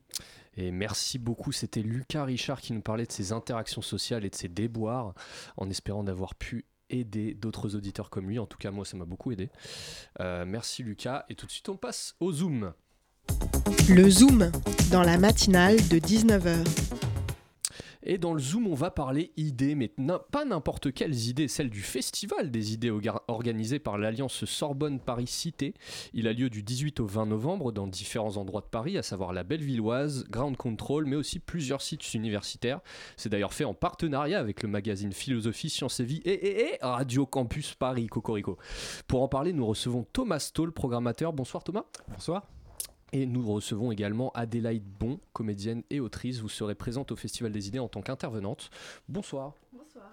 Et merci beaucoup, c'était Lucas Richard qui nous parlait de ses interactions sociales et de ses déboires, en espérant d'avoir pu d'autres auditeurs comme lui. En tout cas, moi, ça m'a beaucoup aidé. Euh, merci Lucas. Et tout de suite, on passe au Zoom. Le Zoom, dans la matinale de 19h. Et dans le Zoom, on va parler idées, mais pas n'importe quelles idées, celle du Festival des idées orga- organisé par l'Alliance Sorbonne Paris Cité. Il a lieu du 18 au 20 novembre dans différents endroits de Paris, à savoir la Bellevilloise, Ground Control, mais aussi plusieurs sites universitaires. C'est d'ailleurs fait en partenariat avec le magazine Philosophie, Sciences et Vie et, et- et Radio Campus Paris, Cocorico. Pour en parler, nous recevons Thomas Stoll, programmateur. Bonsoir Thomas. Bonsoir. Et nous recevons également Adélaïde Bon, comédienne et autrice. Vous serez présente au Festival des idées en tant qu'intervenante. Bonsoir. Bonsoir.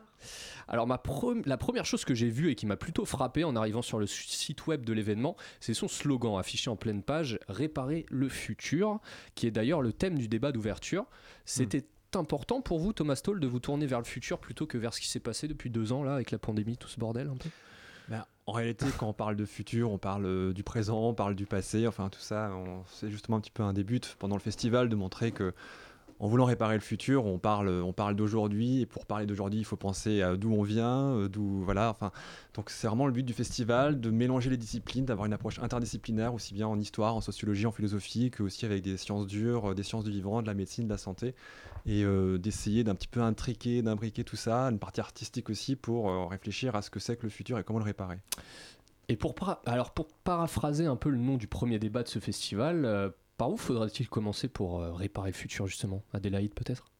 Alors ma pre- la première chose que j'ai vue et qui m'a plutôt frappé en arrivant sur le site web de l'événement, c'est son slogan affiché en pleine page Réparer le futur, qui est d'ailleurs le thème du débat d'ouverture. C'était important pour vous, Thomas Stoll, de vous tourner vers le futur plutôt que vers ce qui s'est passé depuis deux ans là avec la pandémie, tout ce bordel un peu? Ben, en réalité, quand on parle de futur, on parle euh, du présent, on parle du passé, enfin tout ça, c'est justement un petit peu un des buts pendant le festival de montrer que en voulant réparer le futur, on parle, on parle d'aujourd'hui, et pour parler d'aujourd'hui, il faut penser à d'où on vient, euh, d'où voilà, enfin, donc c'est vraiment le but du festival de mélanger les disciplines, d'avoir une approche interdisciplinaire aussi bien en histoire, en sociologie, en philosophie, que aussi avec des sciences dures, euh, des sciences du vivant, de la médecine, de la santé, et euh, d'essayer d'un petit peu intriquer, d'imbriquer tout ça, une partie artistique aussi pour réfléchir à ce que c'est que le futur et comment le réparer. Et pour, alors pour paraphraser un peu le nom du premier débat de ce festival, par où faudrait-il commencer pour euh, réparer le futur justement? Adélaïde peut-être?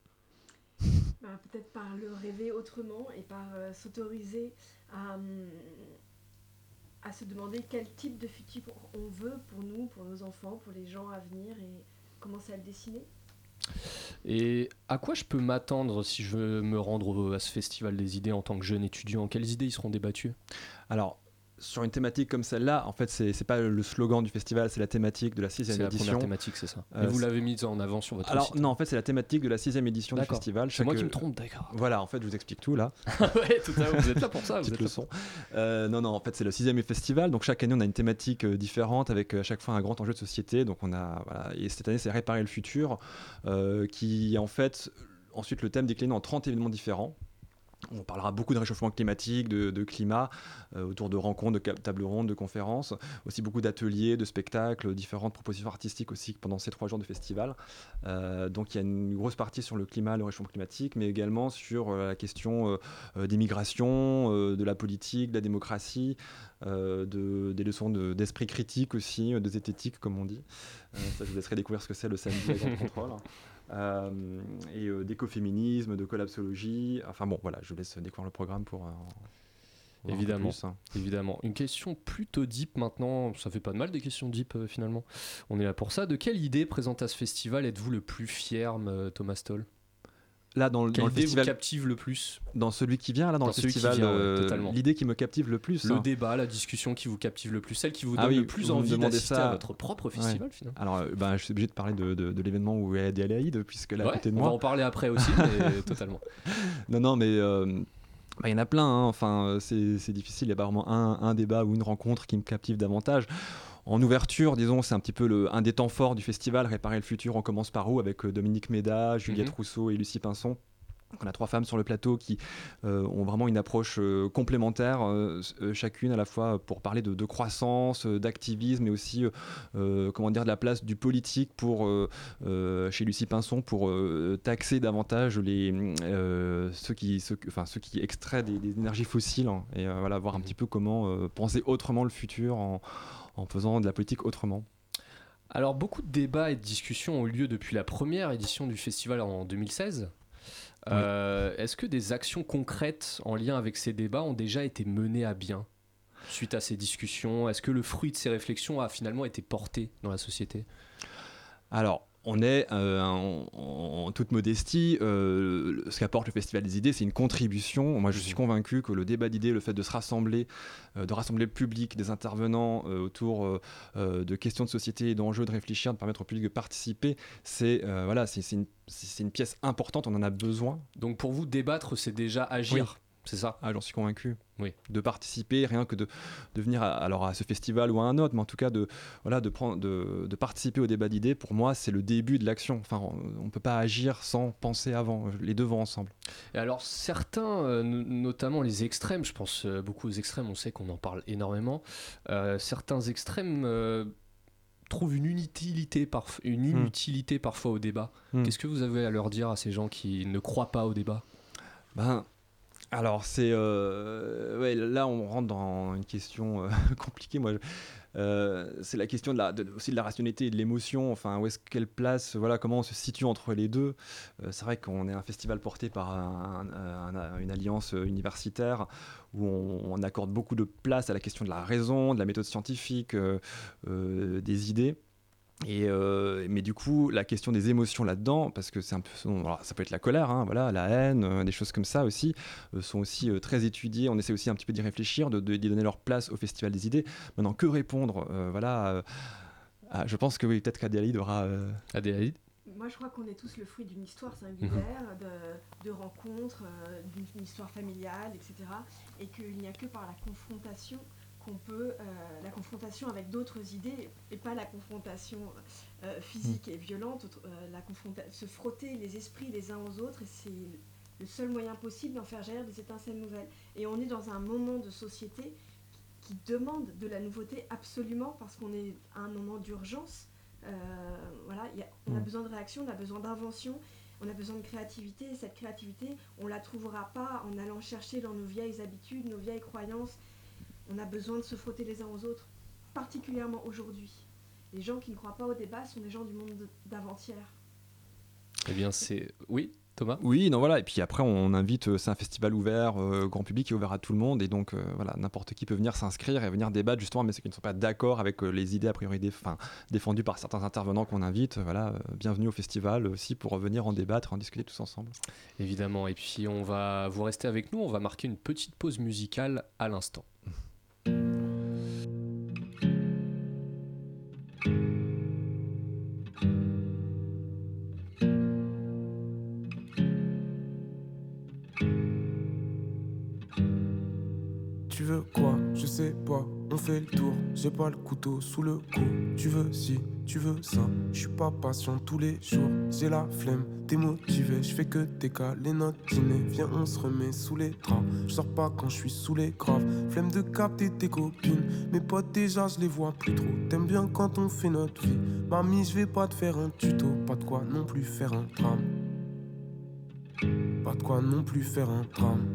Ben, Peut-être par le rêver autrement et par euh, s'autoriser à, hum, à se demander quel type de futur on veut pour nous, pour nos enfants, pour les gens à venir et commencer à le dessiner? Et à quoi je peux m'attendre si je veux me rendre à ce festival des idées en tant que jeune étudiant? Quelles idées y seront débattues? Alors, sur une thématique comme celle-là, en fait, c'est pas le slogan du festival, c'est la thématique de la sixième C'est la édition. première thématique, c'est ça. Euh, Et vous l'avez mise en avant sur votre Alors site. non, en fait, c'est la thématique de la sixième édition du D'accord. festival. C'est moi Chaque- qui me trompe, d'accord. Voilà, en fait, je vous explique tout là. ouais, tout à fait, vous êtes là pour ça, vous Petite êtes là leçon. Euh, non, non, en fait, c'est le sixième festival. Donc chaque année, on a une thématique euh, différente avec euh, à chaque fois un grand enjeu de société. Donc on a, voilà, et cette année, c'est réparer le futur, euh, qui en fait ensuite le thème décliné en 30 événements différents. On parlera beaucoup de réchauffement climatique, de, climat, euh, autour de rencontres, de tables rondes, de conférences, aussi beaucoup d'ateliers, de spectacles, différentes propositions artistiques aussi pendant ces trois jours de festival. Euh, donc il y a une grosse partie sur le climat, le réchauffement climatique, mais également sur euh, la question des migrations, de la politique, de la démocratie, de, des leçons de- d'esprit critique aussi, de zététique comme on dit. Je vous laisserai découvrir ce que c'est le samedi à Contrôle. Euh, et euh, d'écoféminisme, de collapsologie. Enfin bon, voilà, je vous laisse découvrir le programme pour. euh, un Évidemment, plus, hein. évidemment. Une question plutôt deep maintenant, ça fait pas de mal des questions deep euh, finalement. On est là pour ça. De quelle idée présente à ce festival êtes-vous le plus fier, Thomas Stoll? Là, dans le, Quelle dans le idée festival. vous captive le plus Dans celui qui vient, là, dans, Dans le festival, euh, l'idée qui me captive le plus. Le hein. débat, la discussion qui vous captive le plus, celle qui vous Ah donne oui, le plus envie d'assister ça. à votre propre Ouais. festival finalement. Alors, euh, ben, je suis obligé de parler de, de- de l'événement où est Adélaïde, puisque là, à Ouais, côté de on moi. va en parler après aussi, mais totalement. Non, non, mais euh, bah, il y en a plein. hein. Enfin, euh, c'est c'est difficile. Il n'y a pas vraiment un, un débat ou une rencontre qui me captive davantage. En ouverture, disons, c'est un petit peu le, un des temps forts du festival. Réparer le futur, on commence par où? Avec euh, Dominique Méda, Juliette Mhm. Rousseau et Lucie Pinson. On a trois femmes sur le plateau qui euh, ont vraiment une approche euh, complémentaire, euh, chacune à la fois pour parler de, de croissance, d'activisme, et aussi, comment dire, de la place du politique pour, chez Lucie Pinson pour taxer davantage les, ceux, qui, ceux, enfin, ceux qui extraient des, des énergies fossiles, hein, et voilà, voir un petit peu comment penser autrement le futur en, en faisant de la politique autrement. Alors, beaucoup de débats et de discussions ont eu lieu depuis la première édition du festival en 2016. Euh, Est-ce que des actions concrètes en lien avec ces débats ont déjà été menées à bien suite à ces discussions? Est-ce que le fruit de ces réflexions a finalement été porté dans la société? Alors, on est euh, en, toute modestie, euh, ce qu'apporte le Festival des idées, c'est une contribution. Moi, je suis convaincu que le débat d'idées, le fait de se rassembler, euh, de rassembler le public, des intervenants autour de questions de société et d'enjeux, de réfléchir, de permettre au public de participer, c'est voilà, c'est une, pièce importante. On en a besoin. Donc, pour vous, débattre, c'est déjà agir. Oui. C'est ça Ah, j'en suis convaincu. Oui. De participer, rien que de, de venir à, alors à ce festival ou à un autre, mais en tout cas de, voilà, de, prendre, de, de participer au débat d'idées, pour moi, c'est le début de l'action. Enfin, on ne peut pas agir sans penser avant. Les deux vont ensemble. Et alors certains, euh, no- notamment les extrêmes, je pense euh, beaucoup aux extrêmes, on sait qu'on en parle énormément, euh, certains extrêmes trouvent une inutilité, parf- une inutilité parfois au débat. Hmm. Qu'est-ce que vous avez à leur dire à ces gens qui ne croient pas au débat? Ben, alors c'est euh, là on rentre dans une question euh, compliquée. Moi, euh, c'est la question de la, aussi de la rationalité et de l'émotion. Enfin, où est-ce quelle place, voilà, comment on se situe entre les deux? C'est vrai qu'on est un festival porté par un- un- un- une alliance universitaire où on, on accorde beaucoup de place à la question de la raison, de la méthode scientifique, des idées. Et euh, mais du coup, la question des émotions là-dedans, parce que c'est un peu, ça peut être la colère, hein, voilà, la haine, euh, des choses comme ça aussi, euh, sont aussi euh, très étudiées. On essaie aussi un petit peu d'y réfléchir, de, de- d'y donner leur place au Festival des idées. Maintenant, que répondre euh, Voilà, euh, ah, je pense que oui, peut-être qu'Adélaïde aura. euh, Adélaïde Moi, je crois qu'on est tous le fruit d'une histoire singulière, de, de rencontres, euh, d'une histoire familiale, etc. Et qu'il n'y a que par la confrontation qu'on peut, euh, la confrontation avec d'autres idées, et pas la confrontation euh, physique et violente, euh, la confronta- se frotter les esprits les uns aux autres, et c'est le seul moyen possible d'en faire jaillir des étincelles nouvelles. Et on est dans un moment de société qui, demande de la nouveauté absolument, parce qu'on est à un moment d'urgence. Euh, voilà, il y a- on a Mm. besoin de réaction, on a besoin d'invention, on a besoin de créativité. Et cette créativité, on la trouvera pas en allant chercher dans nos vieilles habitudes, nos vieilles croyances. On a besoin de se frotter les uns aux autres, particulièrement aujourd'hui. Les gens qui ne croient pas au débat sont des gens du monde de- d'avant-hier. Eh bien, c'est. Oui, Thomas? Oui, non, voilà. Et puis après, on invite, euh, c'est un festival ouvert, euh, grand public et ouvert à tout le monde. Et donc, euh, voilà, n'importe qui peut venir s'inscrire et venir débattre, justement, mais ceux qui ne sont pas d'accord avec euh, les idées a priori défendues par certains intervenants qu'on invite. Voilà, euh, bienvenue au festival aussi pour venir en débattre, en discuter tous ensemble. Évidemment. Et puis, on va vous rester avec nous. On va marquer une petite pause musicale à l'instant. Tu on fait le tour. J'ai pas le couteau sous le cou. Tu veux ci, tu veux ça. Je suis pas patient tous les jours. J'ai la flemme, démotivé. Je fais que décaler notre dîner. Viens, on se remet sous les draps. Je sors pas quand je suis sous les graves. Flemme de capter tes copines. Mes potes déjà, je les vois plus trop. T'aimes bien quand on fait notre vie. Mamie, je vais pas te faire un tuto. Pas de quoi non plus faire un drame. Pas de quoi non plus faire un drame.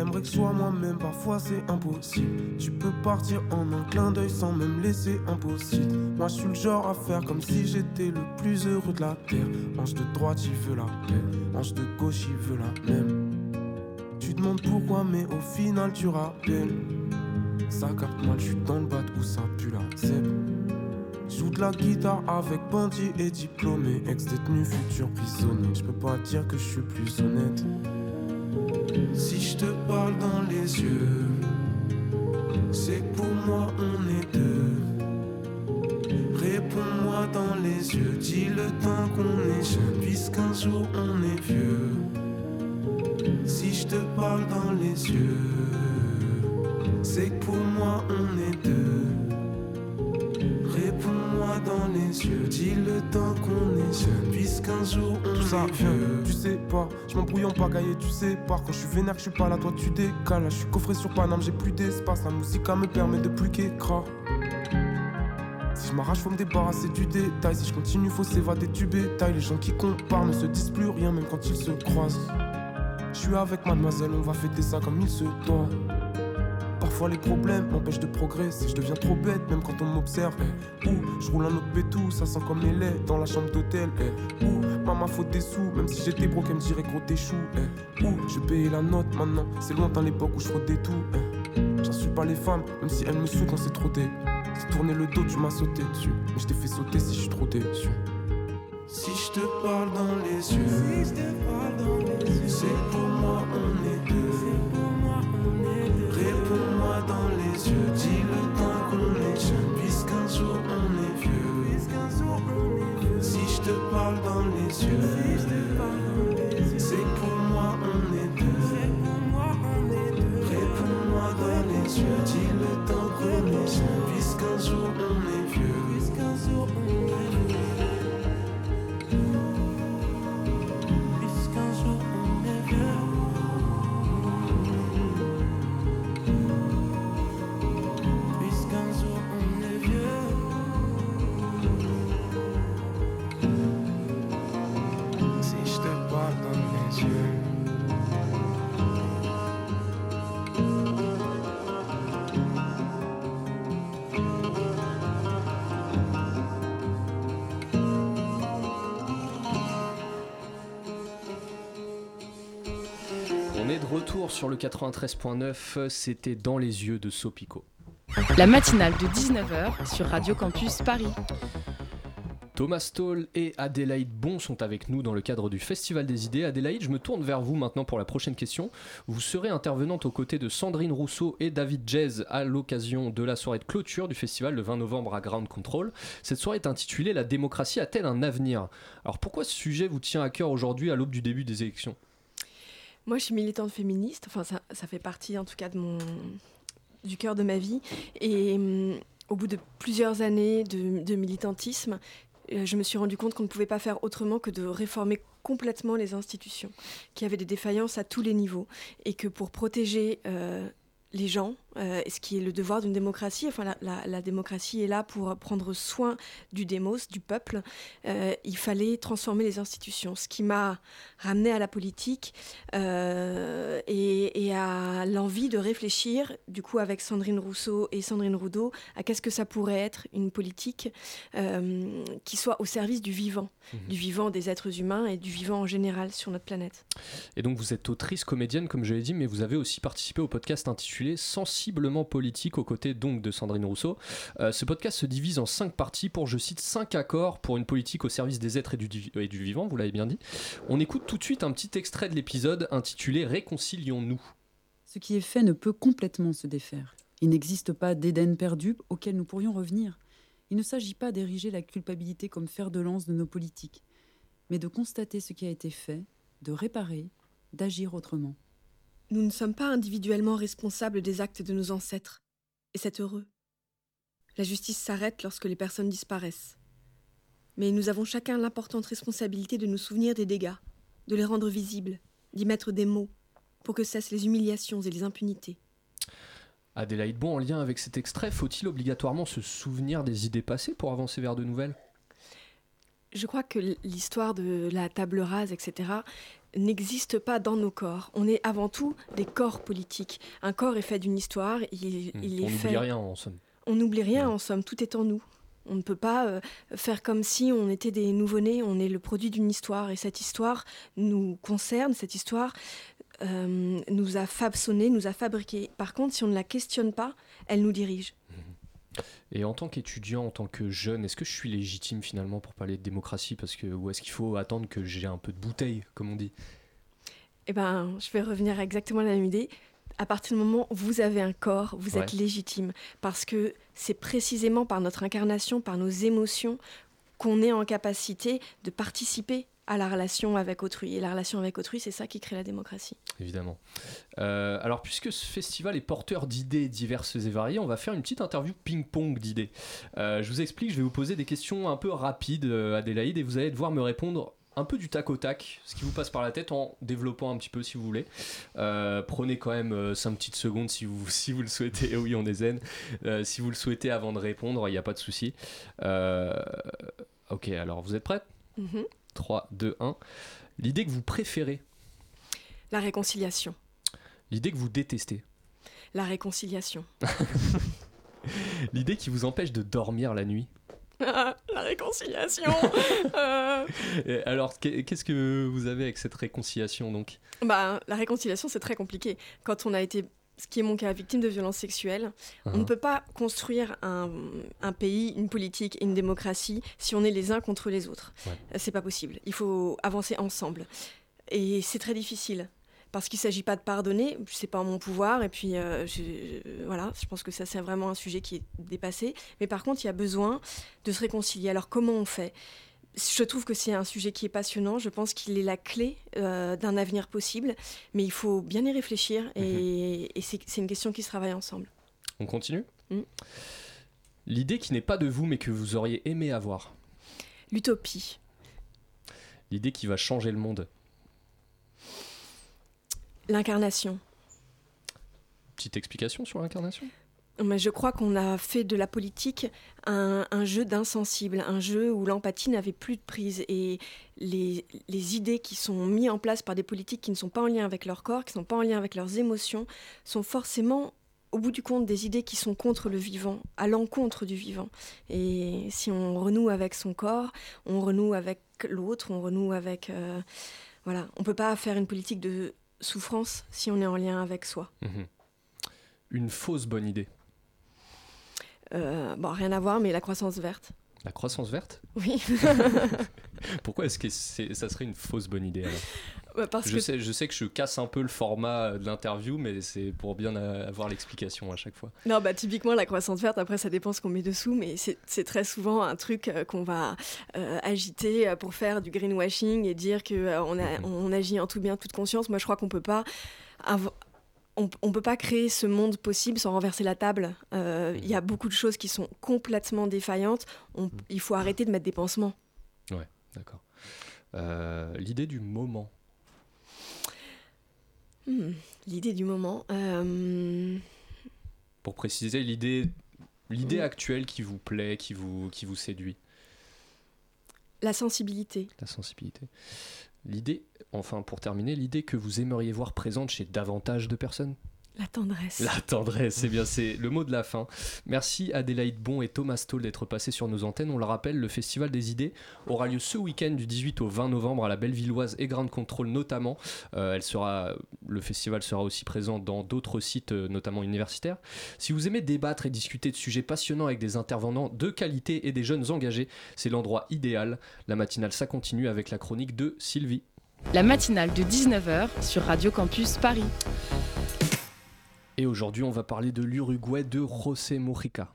T'aimerais que sois moi-même, parfois c'est impossible. Tu peux partir en un clin d'œil sans même laisser impossible. Moi je suis le genre à faire comme si j'étais le plus heureux de la terre. Ange de droite, il veut la paix. Ange de gauche, il veut la même. Tu demandes pourquoi, mais au final tu rappelles. Ça capte mal, je suis dans le bat où ça pue la zèbre. Joue de la guitare avec bandit et diplômé. Ex-détenu, futur prisonnier. Je peux pas dire que je suis plus honnête. Si je te parle dans les yeux, c'est pour moi on est deux. Réponds-moi dans les yeux, dis le temps qu'on est jeune, puisqu'un jour on est vieux. Si je te parle dans les yeux, c'est pour moi on est deux. Réponds-moi dans les yeux, dis le temps qu'on est jeune, puisqu'un jour on Tout ça est vieux. tu sais pas, je m'embrouille en pagaille, pas. Quand je suis vénère, je suis pas là, toi tu décales. Je suis coffré sur Paname, j'ai plus d'espace. La musique me permet de plus qu'écras. Si je m'arrache, faut me débarrasser du détail. Si je continue, faut s'évader du bétail. Les gens qui comparent ne se disent plus rien, même quand ils se croisent. Je suis avec mademoiselle, on va fêter ça comme il se doit. Les problèmes m'empêchent de progresser, je deviens trop bête même quand on m'observe. eh. Ou je roule un autre pétou, ça sent comme les laits dans la chambre d'hôtel. eh. Ou maman faut des sous, même si j'étais broke, elle me dirait gros t'échoues. eh. Ou je paye la note maintenant, c'est lointain l'époque où je fraudais tout. eh. J'insulte pas les femmes, même si elles me saoulent quand c'est trop dé. J'ai tourné le dos, tu m'as sauté dessus. Mais je t'ai fait sauter si je suis trop déçu. Si je te parle dans les yeux, c'est que pour moi on est deux. Réponds-moi dans les yeux, dis le temps qu'on est jeune, puisqu'un jour on est vieux. Si je te parle dans les yeux, c'est pour moi on est deux. Réponds-moi dans les yeux, dis le temps qu'on est jeune, puisqu'un jour on est vieux. Sur le 93.9, c'était Dans les yeux de Sopico. La matinale de 19h sur Radio Campus Paris. Thomas Stoll et Adélaïde Bon sont avec nous dans le cadre du Festival des idées. Adélaïde, je me tourne vers vous maintenant pour la prochaine question. Vous serez intervenante aux côtés de Sandrine Rousseau et David Jazz à l'occasion de la soirée de clôture du festival le 20 novembre à Ground Control. Cette soirée est intitulée La démocratie a-t-elle un avenir? Alors pourquoi ce sujet vous tient à cœur aujourd'hui à l'aube du début des élections? Moi, je suis militante féministe. Enfin, ça, ça fait partie, en tout cas, du cœur de ma vie. Et hum, au bout de plusieurs années de, militantisme, euh, je me suis rendu compte qu'on ne pouvait pas faire autrement que de réformer complètement les institutions, qui avaient des défaillances à tous les niveaux, et que pour protéger euh, les gens, euh, ce qui est le devoir d'une démocratie, enfin la, la- la démocratie est là pour prendre soin du démos, du peuple, euh, il fallait transformer les institutions, ce qui m'a ramené à la politique euh, et, et à l'envie de réfléchir, du coup avec Sandrine Rousseau et Sandrine Roudot, à qu'est-ce que ça pourrait être une politique qui soit au service du vivant, du vivant des êtres humains et du vivant en général sur notre planète. Et donc vous êtes autrice, comédienne comme je l'ai dit, mais vous avez aussi participé au podcast intitulé Politique aux côtés donc de Sandrine Rousseau. Euh, ce podcast se divise en cinq parties pour, je cite, cinq accords pour une politique au service des êtres et du, et du vivant, vous l'avez bien dit. On écoute tout de suite un petit extrait de l'épisode intitulé Réconcilions-nous. Ce qui est fait ne peut complètement se défaire. Il n'existe pas d'Éden perdu auquel nous pourrions revenir. Il ne s'agit pas d'ériger la culpabilité comme fer de lance de nos politiques, mais de constater ce qui a été fait, de réparer, d'agir autrement. Nous ne sommes pas individuellement responsables des actes de nos ancêtres, et c'est heureux. La justice s'arrête lorsque les personnes disparaissent. Mais nous avons chacun l'importante responsabilité de nous souvenir des dégâts, de les rendre visibles, d'y mettre des mots, pour que cessent les humiliations et les impunités. Adélaïde Bon, en lien avec cet extrait, faut-il obligatoirement se souvenir des idées passées pour avancer vers de nouvelles? Je crois que l'histoire de la table rase, etc., n'existe pas dans nos corps. On est avant tout des corps politiques. Un corps est fait d'une histoire, il, il est Hmm, On fait... n'oublie rien en somme. On n'oublie rien, en somme, tout est en nous. On ne peut pas euh, faire comme si on était des nouveau-nés, on est le produit d'une histoire, et cette histoire nous concerne, cette histoire euh, nous a façonné, nous a fabriqué. Par contre, si on ne la questionne pas, elle nous dirige. Et en tant qu'étudiant, en tant que jeune, est-ce que je suis légitime finalement pour parler de démocratie? Parce que, Ou est-ce qu'il faut attendre que j'ai un peu de bouteille, comme on dit? Eh ben, je vais revenir à exactement la même idée. À partir du moment où vous avez un corps, vous êtes légitime. Parce que c'est précisément par notre incarnation, par nos émotions, qu'on est en capacité de participer à la relation avec autrui. Et la relation avec autrui, c'est ça qui crée la démocratie. Évidemment. Euh, alors, puisque ce festival est porteur d'idées diverses et variées, on va faire une petite interview ping-pong d'idées. Euh, je vous explique, je vais vous poser des questions un peu rapides, euh, Adélaïde, et vous allez devoir me répondre un peu du tac au tac, ce qui vous passe par la tête en développant un petit peu si vous voulez. Euh, prenez quand même 5 petites secondes si vous, si vous le souhaitez. Oui, on est zen. Euh, si vous le souhaitez avant de répondre, il n'y a pas de souci. Euh, ok, alors vous êtes prêts? Mhm. 3, 2, 1. L'idée que vous préférez, La réconciliation. l'idée que vous détestez, La réconciliation. l'idée qui vous empêche de dormir la nuit. la réconciliation Euh, alors, qu'est- qu'est-ce que vous avez avec cette réconciliation donc? Bah, La réconciliation, c'est très compliqué. Quand on a été, ce qui est mon cas, victime de violences sexuelles, on ne Mhm. peut pas construire un, un pays, une politique et une démocratie si on est les uns contre les autres. Ouais. Euh, C'est pas possible. Il faut avancer ensemble. Et c'est très difficile. Parce qu'il ne s'agit pas de pardonner, c'est pas en mon pouvoir, et puis euh, je, je- voilà, je pense que ça c'est vraiment un sujet qui est dépassé. Mais par contre, il y a besoin de se réconcilier. Alors comment on fait? Je trouve que c'est un sujet qui est passionnant. Je pense qu'il est la clé euh, d'un avenir possible, mais il faut bien y réfléchir et, et c'est c'est une question qui se travaille ensemble. On continue Mm. L'idée qui n'est pas de vous mais que vous auriez aimé avoir. L'utopie, L'idée qui va changer le monde. l'incarnation. Petite explication sur l'incarnation? Je crois qu'on a fait de la politique un, jeu d'insensible, un jeu où l'empathie n'avait plus de prise et les, idées qui sont mises en place par des politiques qui ne sont pas en lien avec leur corps, qui ne sont pas en lien avec leurs émotions, sont forcément au bout du compte des idées qui sont contre le vivant, à l'encontre du vivant. Et si on renoue avec son corps, on renoue avec l'autre, on renoue avec... euh, voilà, on peut pas faire une politique de souffrance si on est en lien avec soi. Mhm. Une fausse bonne idée. Euh, bon, rien à voir, mais la croissance verte. La croissance verte Oui. Pourquoi est-ce que ça serait une fausse bonne idée alors? Bah, parce je, que- sais, je sais que je casse un peu le format de l'interview, mais c'est pour bien avoir l'explication à chaque fois. Non, bah typiquement la croissance verte, après ça dépend ce qu'on met dessous, mais c'est très souvent un truc euh, qu'on va euh, agiter pour faire du greenwashing et dire que euh, on, agit en tout bien, toute conscience. Moi je crois qu'on peut pas on, on peut pas créer ce monde possible sans renverser la table. Euh, Il y a beaucoup de choses qui sont complètement défaillantes. On- il faut arrêter de mettre des pansements. Ouais, d'accord. Euh, L'idée du moment. Hmm, L'idée du moment. euh, Pour préciser, l'idée l'idée actuelle qui vous plaît, qui vous, qui vous séduit. la sensibilité. La sensibilité. L'idée, enfin pour terminer, l'idée que vous aimeriez voir présente chez davantage de personnes? La tendresse. La tendresse, c'est bien, c'est le mot de la fin. Merci Adélaïde Bon et Thomas Stoll d'être passés sur nos antennes. On le rappelle, le Festival des idées aura lieu ce week-end du 18 au 20 novembre à la Bellevilloise et Ground Control notamment. Euh, elle sera, le festival sera aussi présent dans d'autres sites, euh, notamment universitaires. Si vous aimez débattre et discuter de sujets passionnants avec des intervenants de qualité et des jeunes engagés, c'est l'endroit idéal. La matinale, ça continue avec la chronique de Sylvie. La matinale de 19h sur Radio Campus Paris. Et aujourd'hui, on va parler de l'Uruguay de José Mujica.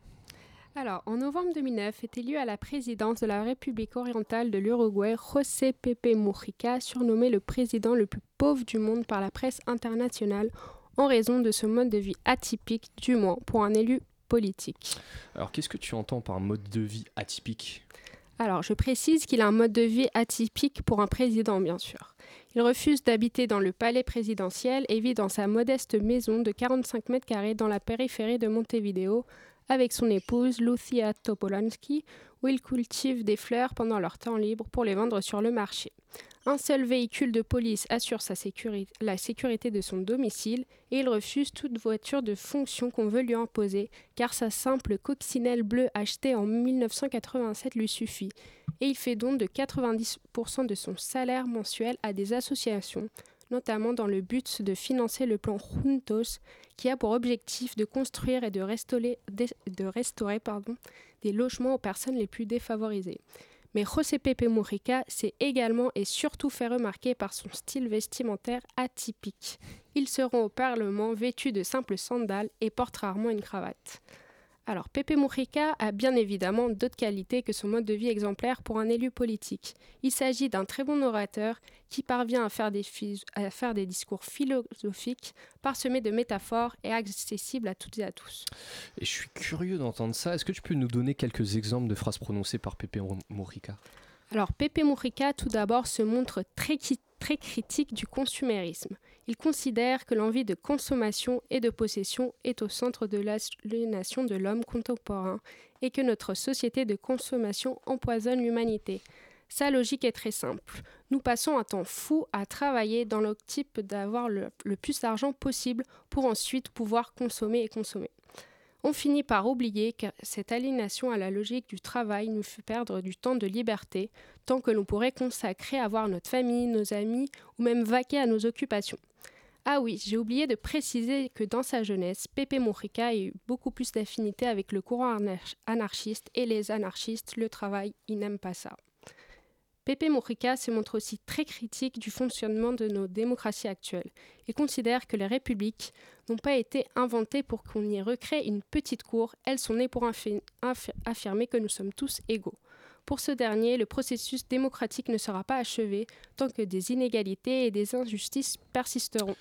Alors, en novembre 2009 est élu à la présidence de la République orientale de l'Uruguay José Pepe Mujica, surnommé le président le plus pauvre du monde par la presse internationale en raison de ce mode de vie atypique, du moins pour un élu politique. Alors, qu'est-ce que tu entends par mode de vie atypique? Alors, je précise qu'il a un mode de vie atypique pour un président, bien sûr. Il refuse d'habiter dans le palais présidentiel et vit dans sa modeste maison de 45 mètres carrés dans la périphérie de Montevideo avec son épouse Lucia Topolansky, où il cultive des fleurs pendant leur temps libre pour les vendre sur le marché. Un seul véhicule de police assure la sécurité de son domicile et il refuse toute voiture de fonction qu'on veut lui imposer car sa simple coccinelle bleue achetée en 1987 lui suffit et il fait don de 90% de son salaire mensuel à des associations, notamment dans le but de financer le plan Juntos qui a pour objectif de construire et de restaurer, des- logements aux personnes les plus défavorisées. Mais José Pepe Mujica s'est également et surtout fait remarquer par son style vestimentaire atypique. Il se rend au Parlement vêtu de simples sandales et porte rarement une cravate. Alors, Pepe Mujica a bien évidemment d'autres qualités que son mode de vie exemplaire pour un élu politique. Il s'agit d'un très bon orateur qui parvient à faire des, phys- à faire des discours philosophiques, parsemés de métaphores et accessibles à toutes et à tous. Et je suis curieux d'entendre ça. Est-ce que tu peux nous donner quelques exemples de phrases prononcées par Pepe Mujica? Alors, Pepe Mujica, tout d'abord, se montre très, très critique du consumérisme. Il considère que l'envie de consommation et de possession est au centre de l'aliénation de l'homme contemporain et que notre société de consommation empoisonne l'humanité. Sa logique est très simple. Nous passons un temps fou à travailler dans l'optique d'avoir le, le plus d'argent possible pour ensuite pouvoir consommer et consommer. On finit par oublier que cette aliénation à la logique du travail nous fait perdre du temps de liberté, temps que l'on pourrait consacrer à voir notre famille, nos amis ou même vaquer à nos occupations. Ah oui, j'ai oublié de préciser que dans sa jeunesse, Pepe Mujica a eu beaucoup plus d'affinité avec le courant anar- anarchiste et les anarchistes, le travail, ils n'aiment pas ça. Pepe Mujica se montre aussi très critique du fonctionnement de nos démocraties actuelles. Il considère que les républiques n'ont pas été inventées pour qu'on y recrée une petite cour, elles sont nées pour affirmer que nous sommes tous égaux. Pour ce dernier, le processus démocratique ne sera pas achevé tant que des inégalités et des injustices persisteront.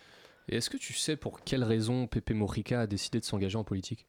Et est-ce que tu sais pour quelle raison Pepe Mujica a décidé de s'engager en politique?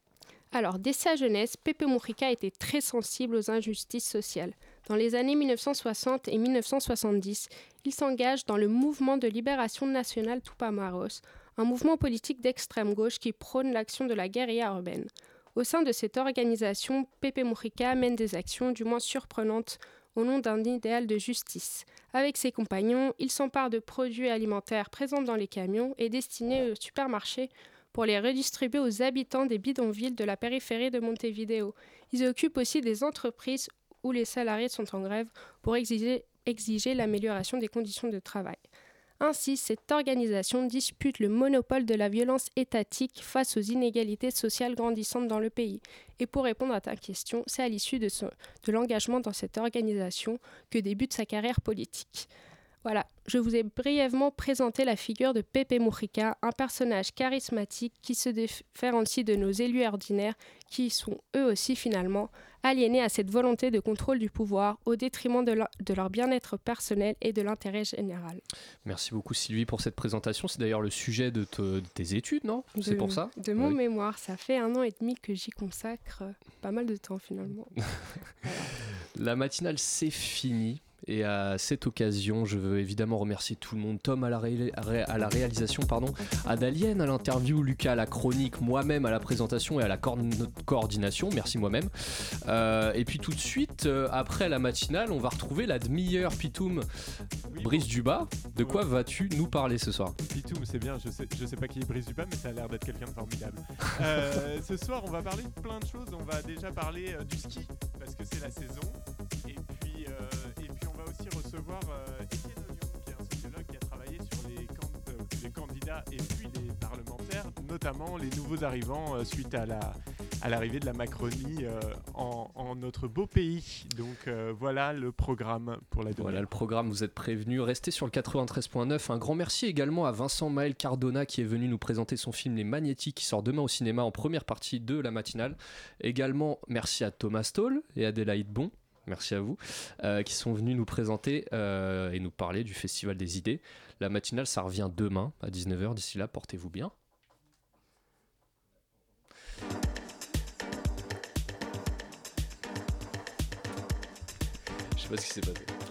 Alors, dès sa jeunesse, Pepe Mujica était très sensible aux injustices sociales. Dans les années 1960 et 1970, il s'engage dans le mouvement de libération nationale Tupamaros, un mouvement politique d'extrême gauche qui prône l'action de la guérilla urbaine. Au sein de cette organisation, Pepe Mujica mène des actions du moins surprenantes au nom d'un idéal de justice. Avec ses compagnons, il s'empare de produits alimentaires présents dans les camions et destinés aux supermarchés pour les redistribuer aux habitants des bidonvilles de la périphérie de Montevideo. Ils occupent aussi des entreprises où les salariés sont en grève pour exiger, exiger l'amélioration des conditions de travail. Ainsi, cette organisation dispute le monopole de la violence étatique face aux inégalités sociales grandissantes dans le pays. Et pour répondre à ta question, c'est à l'issue de, l'engagement dans cette organisation que débute sa carrière politique. Voilà, je vous ai brièvement présenté la figure de Pepe Mujica, un personnage charismatique qui se différencie de nos élus ordinaires qui sont eux aussi finalement aliénés à cette volonté de contrôle du pouvoir au détriment de leur, de leur bien-être personnel et de l'intérêt général. Merci beaucoup Sylvie pour cette présentation. C'est d'ailleurs le sujet de, te- de tes études, non? C'est pour ça? De mon Oui. mémoire, ça fait un an et demi que j'y consacre pas mal de temps finalement. La matinale, c'est fini. Et à cette occasion, je veux évidemment remercier tout le monde. Tom à la, ré- ré- à la réalisation, pardon, Adalienne à l'interview, Lucas à la chronique, moi-même à la présentation et à la coordin- coordination. Merci moi-même. Euh, et puis tout de suite, euh, après la matinale, on va retrouver la demi-heure Pitoum Brice Duba. De quoi vas-tu nous parler ce soir? Pitoum, c'est bien, je sais, je sais pas qui est Brice Dupin, mais ça a l'air d'être quelqu'un de formidable. Euh, ce soir, on va parler de plein de choses. On va déjà parler du ski, parce que c'est la saison. Et recevoir euh, Étienne Oignon, qui est un sociologue qui a travaillé sur les, can- euh, les candidats et puis les parlementaires, notamment les nouveaux arrivants euh, suite à la l'arrivée de la Macronie euh, en, en notre beau pays. Donc euh, voilà le programme pour la Voilà le programme, vous êtes prévenus. Restez sur le 93.9. Un grand merci également à Vincent Maël Cardona qui est venu nous présenter son film Les Magnétiques qui sort demain au cinéma en première partie de la matinale. Également merci à Thomas Stoll et Adélaïde Bon. Merci à vous, euh, qui sont venus nous présenter euh, et nous parler du Festival des idées. La matinale, ça revient demain à 19h. D'ici là, portez-vous bien. Je sais pas ce qui s'est passé.